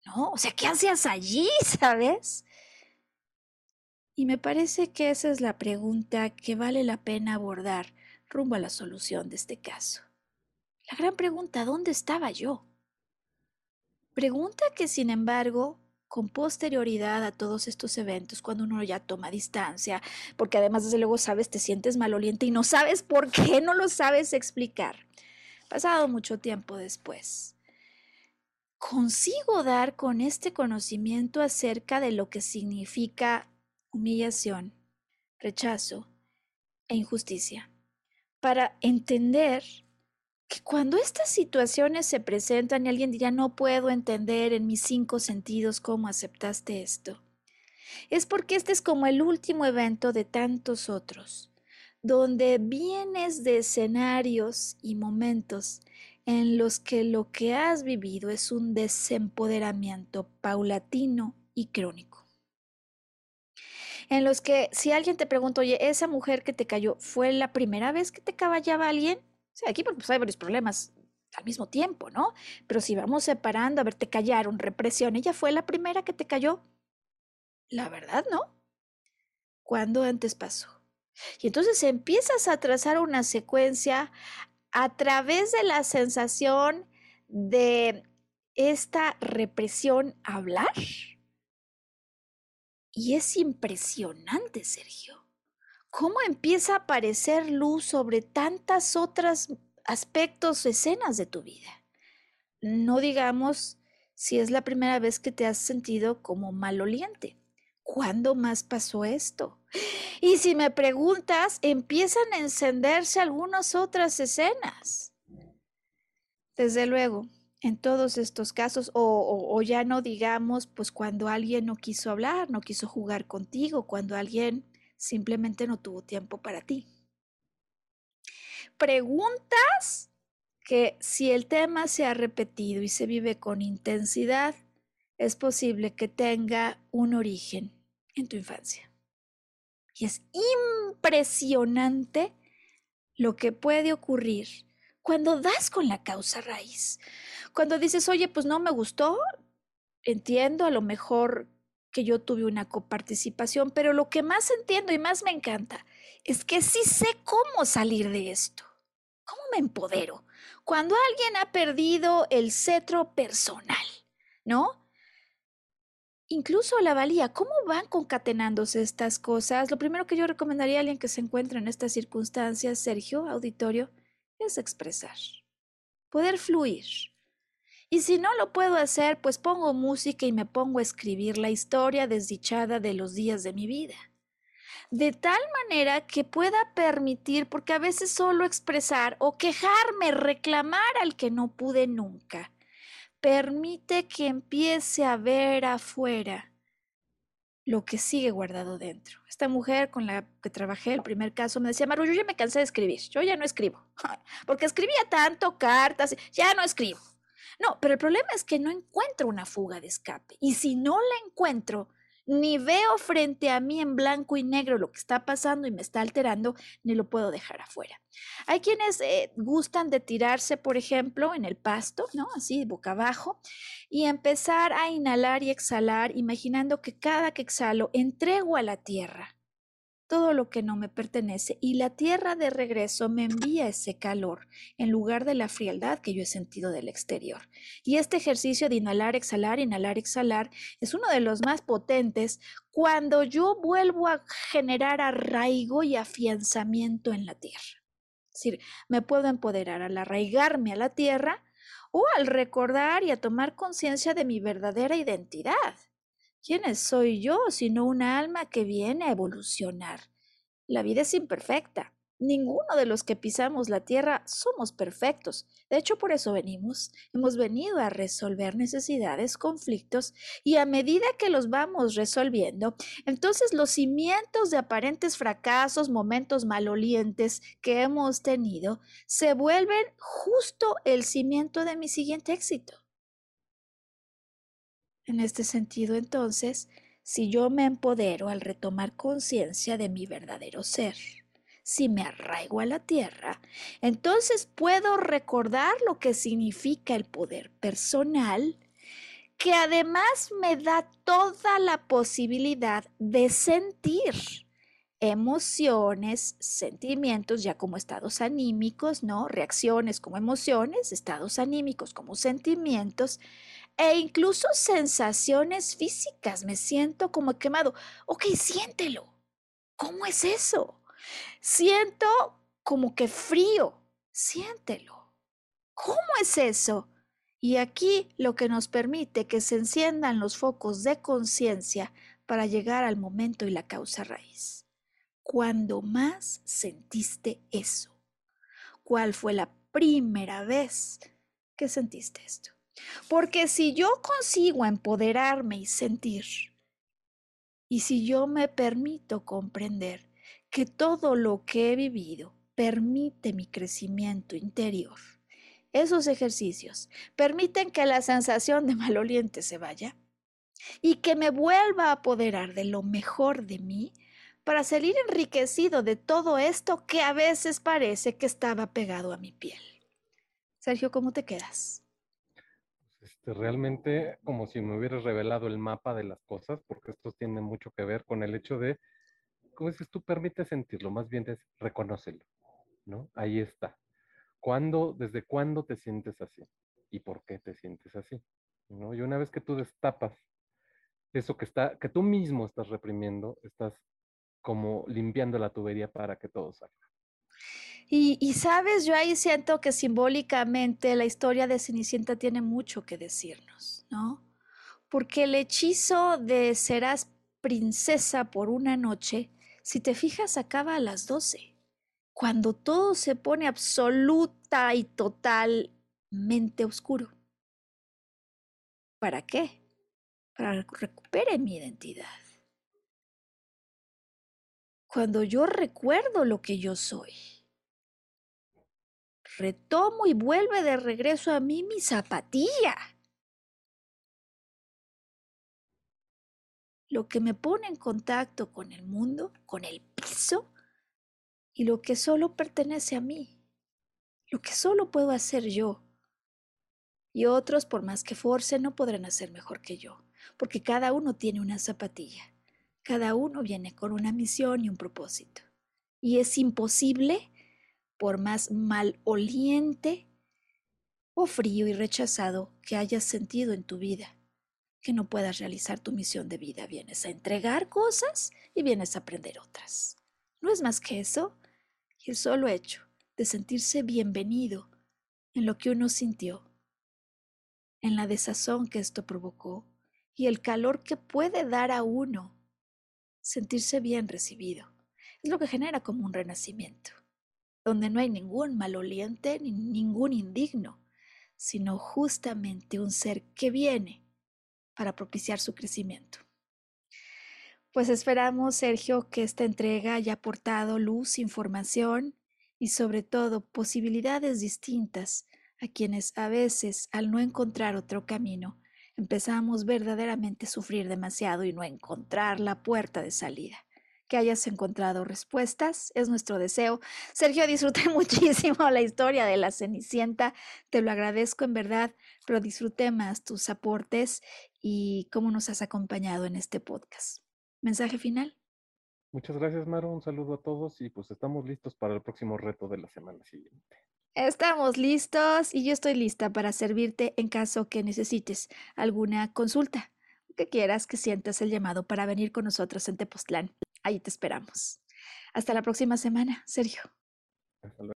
¿No? O sea, ¿qué hacías allí, sabes? Y me parece que esa es la pregunta que vale la pena abordar rumbo a la solución de este caso. La gran pregunta, ¿dónde estaba yo? Pregunta que, sin embargo, con posterioridad a todos estos eventos, cuando uno ya toma distancia, porque además, desde luego, sabes, te sientes maloliente y no sabes por qué, no lo sabes explicar. Pasado mucho tiempo después, consigo dar con este conocimiento acerca de lo que significa humillación, rechazo e injusticia, para entender que cuando estas situaciones se presentan y alguien dirá, no puedo entender en mis cinco sentidos cómo aceptaste esto, es porque este es como el último evento de tantos otros, donde vienes de escenarios y momentos en los que lo que has vivido es un desempoderamiento paulatino y crónico. En los que si alguien te pregunta, oye, esa mujer que te cayó, ¿fue la primera vez que te caballaba alguien? Aquí pues, hay varios problemas al mismo tiempo, ¿no? Pero si vamos separando, a ver, te callaron, represión, ¿ella fue la primera que te cayó? La verdad, ¿no? ¿Cuándo antes pasó? Y entonces empiezas a trazar una secuencia a través de la sensación de esta represión hablar. Y es impresionante, Sergio cómo empieza a aparecer luz sobre tantas otras aspectos, escenas de tu vida. No digamos si es la primera vez que te has sentido como maloliente. ¿Cuándo más pasó esto? Y si me preguntas, empiezan a encenderse algunas otras escenas. Desde luego, en todos estos casos, o, o, ya no digamos, pues cuando alguien no quiso hablar, no quiso jugar contigo, cuando alguien simplemente no tuvo tiempo para ti. Preguntas que si el tema se ha repetido y se vive con intensidad, es posible que tenga un origen en tu infancia. Y es impresionante lo que puede ocurrir cuando das con la causa raíz. Cuando dices, oye, pues no me gustó, entiendo, a lo mejor que yo tuve una coparticipación, pero lo que más entiendo y más me encanta es que sí sé cómo salir de esto. ¿Cómo me empodero? Cuando alguien ha perdido el cetro personal, ¿no? Incluso la valía, ¿cómo van concatenándose estas cosas? Lo primero que yo recomendaría a alguien que se encuentra en estas circunstancias, Sergio, auditorio, es expresar, poder fluir, y si no lo puedo hacer, pues pongo música y me pongo a escribir la historia desdichada de los días de mi vida. De tal manera que pueda permitir, porque a veces solo expresar o quejarme, reclamar al que no pude nunca, permite que empiece a ver afuera lo que sigue guardado dentro. Esta mujer con la que trabajé el primer caso me decía, Maru, yo ya me cansé de escribir, yo ya no escribo, porque escribía tanto, cartas, ya no escribo. No, pero el problema es que no encuentro una fuga de escape. Y si no la encuentro, ni veo frente a mí en blanco y negro lo que está pasando y me está alterando, ni lo puedo dejar afuera. Hay quienes eh, gustan de tirarse, por ejemplo, en el pasto, ¿no? Así, boca abajo, y empezar a inhalar y exhalar, imaginando que cada que exhalo entrego a la tierra todo lo que no me pertenece y la tierra de regreso me envía ese calor en lugar de la frialdad que yo he sentido del exterior. Y este ejercicio de inhalar, exhalar, inhalar, exhalar es uno de los más potentes cuando yo vuelvo a generar arraigo y afianzamiento en la tierra. Es decir, me puedo empoderar al arraigarme a la tierra o al recordar y a tomar conciencia de mi verdadera identidad. ¿Quién soy yo sino una alma que viene a evolucionar? La vida es imperfecta, Ninguno de los que pisamos la tierra somos perfectos. De hecho, por eso venimos. Hemos venido a resolver necesidades, conflictos, y a medida que los vamos resolviendo, entonces los cimientos de aparentes fracasos, momentos malolientes que hemos tenido, se vuelven justo el cimiento de mi siguiente éxito. En este sentido, entonces, si yo me empodero al retomar conciencia de mi verdadero ser, si me arraigo a la tierra, entonces puedo recordar lo que significa el poder personal, que además me da toda la posibilidad de sentir emociones, sentimientos ya como estados anímicos, ¿no? Reacciones como emociones, estados anímicos como sentimientos e incluso sensaciones físicas. Me siento como quemado. Ok, siéntelo. ¿Cómo es eso? Siento como que frío. Siéntelo. ¿Cómo es eso? Y aquí lo que nos permite que se enciendan los focos de conciencia para llegar al momento y la causa raíz. Cuando más sentiste eso? ¿Cuál fue la primera vez que sentiste esto? Porque si yo consigo empoderarme y sentir, y si yo me permito comprender que todo lo que he vivido permite mi crecimiento interior. Esos ejercicios permiten que la sensación de maloliente se vaya y que me vuelva a apoderar de lo mejor de mí para salir enriquecido de todo esto que a veces parece que estaba pegado a mi piel. Sergio, ¿cómo te quedas? Este, realmente como si me hubieras revelado el mapa de las cosas, porque esto tiene mucho que ver con el hecho de como dices tú, permite sentirlo, más bien es reconócelo, ¿no? Ahí está. ¿Cuándo, desde cuándo te sientes así? ¿Y por qué te sientes así? ¿No? Y una vez que tú destapas eso que está, que tú mismo estás reprimiendo, estás como limpiando la tubería para que todo salga. Y, sabes, yo ahí siento que simbólicamente la historia de Cenicienta tiene mucho que decirnos, ¿no? Porque el hechizo de serás princesa por una noche si te fijas, acaba a las 12, cuando todo se pone absoluta y totalmente oscuro. ¿Para qué? Para que recupere mi identidad. Cuando yo recuerdo lo que yo soy, retomo y vuelve de regreso a mí mi zapatilla. lo que me pone en contacto con el mundo, con el piso, y lo que solo pertenece a mí, lo que solo puedo hacer yo. Y otros, por más que force, no podrán hacer mejor que yo, porque cada uno tiene una zapatilla, cada uno viene con una misión y un propósito. Y es imposible, por más maloliente o frío y rechazado que hayas sentido en tu vida, que no puedas realizar tu misión de vida. Vienes a entregar cosas y vienes a aprender otras. No es más que eso. El solo hecho de sentirse bienvenido en lo que uno sintió, en la desazón que esto provocó y el calor que puede dar a uno sentirse bien recibido. Es lo que genera como un renacimiento, donde no hay ningún maloliente ni ningún indigno, sino justamente un ser que viene para propiciar su crecimiento. Pues esperamos, Sergio, que esta entrega haya aportado luz, información y sobre todo posibilidades distintas a quienes a veces, al no encontrar otro camino, empezamos verdaderamente a sufrir demasiado y no encontrar la puerta de salida que hayas encontrado respuestas, es nuestro deseo. Sergio, disfruté muchísimo la historia de la Cenicienta, te lo agradezco en verdad, pero disfruté más tus aportes y cómo nos has acompañado en este podcast. ¿Mensaje final? Muchas gracias, Maro. Un saludo a todos y pues estamos listos para el próximo reto de la semana siguiente. Estamos listos y yo estoy lista para servirte en caso que necesites alguna consulta, que quieras que sientas el llamado para venir con nosotros en Tepoztlán. Ahí te esperamos. Hasta la próxima semana, Sergio. Yo elijo